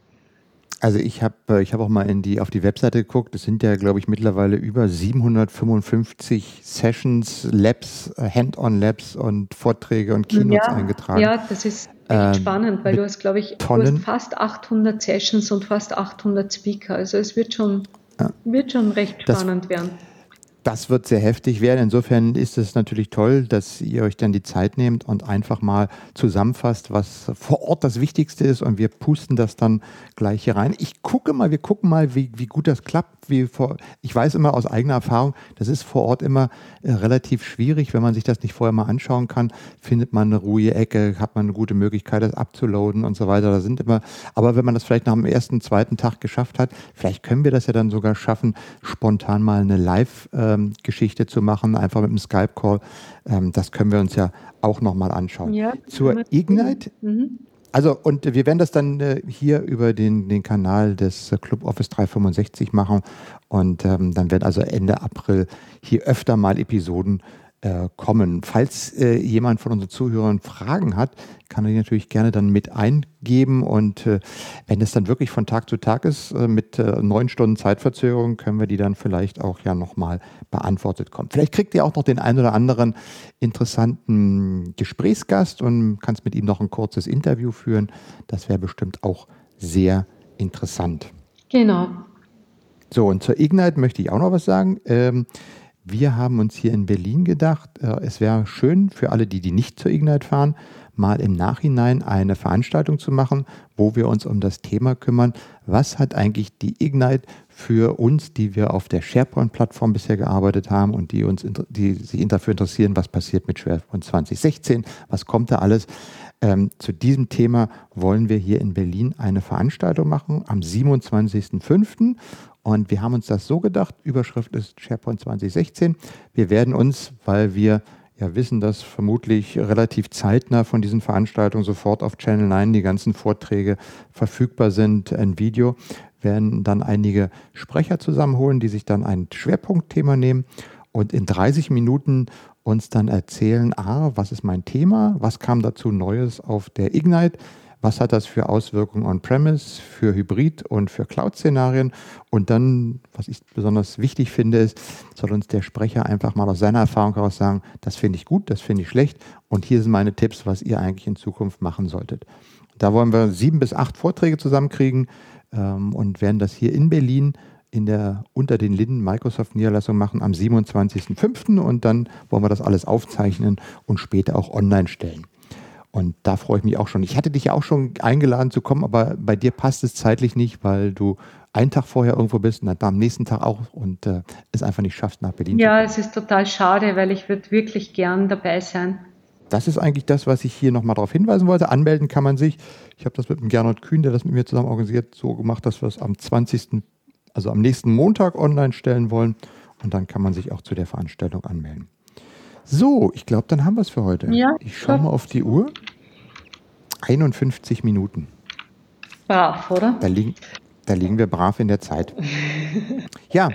[SPEAKER 3] Also ich habe äh, ich hab auch mal in die, auf die Webseite geguckt. Es sind ja, glaube ich, mittlerweile über 755 Sessions, Labs, äh, Hand-on-Labs und Vorträge und Keynotes ja, eingetragen.
[SPEAKER 2] Ja, das ist ähm, spannend, weil du hast, glaube ich, du hast fast 800 Sessions und fast 800 Speaker. Also es wird schon. Wird schon recht spannend das, werden.
[SPEAKER 3] Das wird sehr heftig werden. Insofern ist es natürlich toll, dass ihr euch dann die Zeit nehmt und einfach mal zusammenfasst, was vor Ort das Wichtigste ist und wir pusten das dann gleich hier rein. Ich gucke mal, wir gucken mal, wie, wie gut das klappt. Wie vor, ich weiß immer aus eigener Erfahrung, das ist vor Ort immer äh, relativ schwierig, wenn man sich das nicht vorher mal anschauen kann, findet man eine ruhige Ecke, hat man eine gute Möglichkeit, das abzuladen und so weiter. Da sind immer, aber wenn man das vielleicht nach dem ersten, zweiten Tag geschafft hat, vielleicht können wir das ja dann sogar schaffen, spontan mal eine Live- äh, Geschichte zu machen, einfach mit einem Skype-Call. Ähm, das können wir uns ja auch nochmal anschauen. Ja, Zur Ignite. Mhm. Also, und wir werden das dann äh, hier über den, den Kanal des äh, Club Office 365 machen. Und ähm, dann werden also Ende April hier öfter mal Episoden äh, kommen. Falls äh, jemand von unseren Zuhörern Fragen hat, kann er die natürlich gerne dann mit eingeben. Und äh, wenn es dann wirklich von Tag zu Tag ist, äh, mit äh, neun Stunden Zeitverzögerung, können wir die dann vielleicht auch ja nochmal beantwortet kommen. Vielleicht kriegt ihr auch noch den einen oder anderen interessanten Gesprächsgast und kannst mit ihm noch ein kurzes Interview führen. Das wäre bestimmt auch sehr interessant.
[SPEAKER 2] Genau.
[SPEAKER 3] So, und zur Ignite möchte ich auch noch was sagen. Ähm, wir haben uns hier in Berlin gedacht, äh, es wäre schön für alle, die, die nicht zur Ignite fahren, mal im Nachhinein eine Veranstaltung zu machen, wo wir uns um das Thema kümmern, was hat eigentlich die Ignite für uns, die wir auf der SharePoint-Plattform bisher gearbeitet haben und die uns die sich dafür interessieren, was passiert mit SharePoint 2016, was kommt da alles. Ähm, zu diesem Thema wollen wir hier in Berlin eine Veranstaltung machen am 27.05. Und wir haben uns das so gedacht, Überschrift ist SharePoint 2016. Wir werden uns, weil wir ja wissen, dass vermutlich relativ zeitnah von diesen Veranstaltungen sofort auf Channel 9 die ganzen Vorträge verfügbar sind, ein Video, werden dann einige Sprecher zusammenholen, die sich dann ein Schwerpunktthema nehmen und in 30 Minuten uns dann erzählen, ah, was ist mein Thema, was kam dazu Neues auf der Ignite, was hat das für Auswirkungen on-premise, für Hybrid und für Cloud-Szenarien. Und dann, was ich besonders wichtig finde, ist, soll uns der Sprecher einfach mal aus seiner Erfahrung heraus sagen, das finde ich gut, das finde ich schlecht und hier sind meine Tipps, was ihr eigentlich in Zukunft machen solltet. Da wollen wir sieben bis acht Vorträge zusammenkriegen ähm, und werden das hier in Berlin in der unter den Linden Microsoft Niederlassung machen am 27.05. und dann wollen wir das alles aufzeichnen und später auch online stellen. Und da freue ich mich auch schon. Ich hatte dich ja auch schon eingeladen zu kommen, aber bei dir passt es zeitlich nicht, weil du einen Tag vorher irgendwo bist und dann am nächsten Tag auch und äh, es einfach nicht schaffst, nach Berlin
[SPEAKER 2] ja, zu kommen. Ja, es ist total schade, weil ich würde wirklich gern dabei sein.
[SPEAKER 3] Das ist eigentlich das, was ich hier nochmal darauf hinweisen wollte. Anmelden kann man sich. Ich habe das mit dem Gernot Kühn, der das mit mir zusammen organisiert, so gemacht, dass wir es am 20., also am nächsten Montag online stellen wollen. Und dann kann man sich auch zu der Veranstaltung anmelden. So, ich glaube, dann haben wir es für heute. Ja, ich schaue mal auf die Uhr. 51 Minuten.
[SPEAKER 2] Brav, oder?
[SPEAKER 3] Da liegen, da liegen wir brav in der Zeit. ja,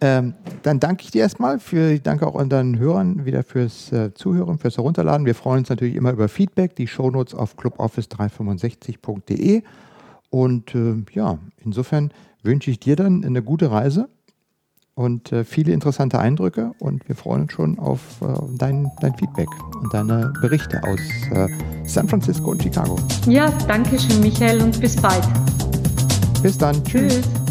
[SPEAKER 3] ähm, dann danke ich dir erstmal. Für, ich danke auch unseren Hörern wieder fürs äh, Zuhören, fürs Herunterladen. Wir freuen uns natürlich immer über Feedback. Die Shownotes auf cluboffice365.de. Und äh, ja, insofern wünsche ich dir dann eine gute Reise und äh, viele interessante Eindrücke. Und wir freuen uns schon auf äh, dein, dein Feedback und deine Berichte aus äh, San Francisco und Chicago.
[SPEAKER 2] Ja, danke schön, Michael, und bis bald.
[SPEAKER 3] Bis dann. Tschüss. Tschüss.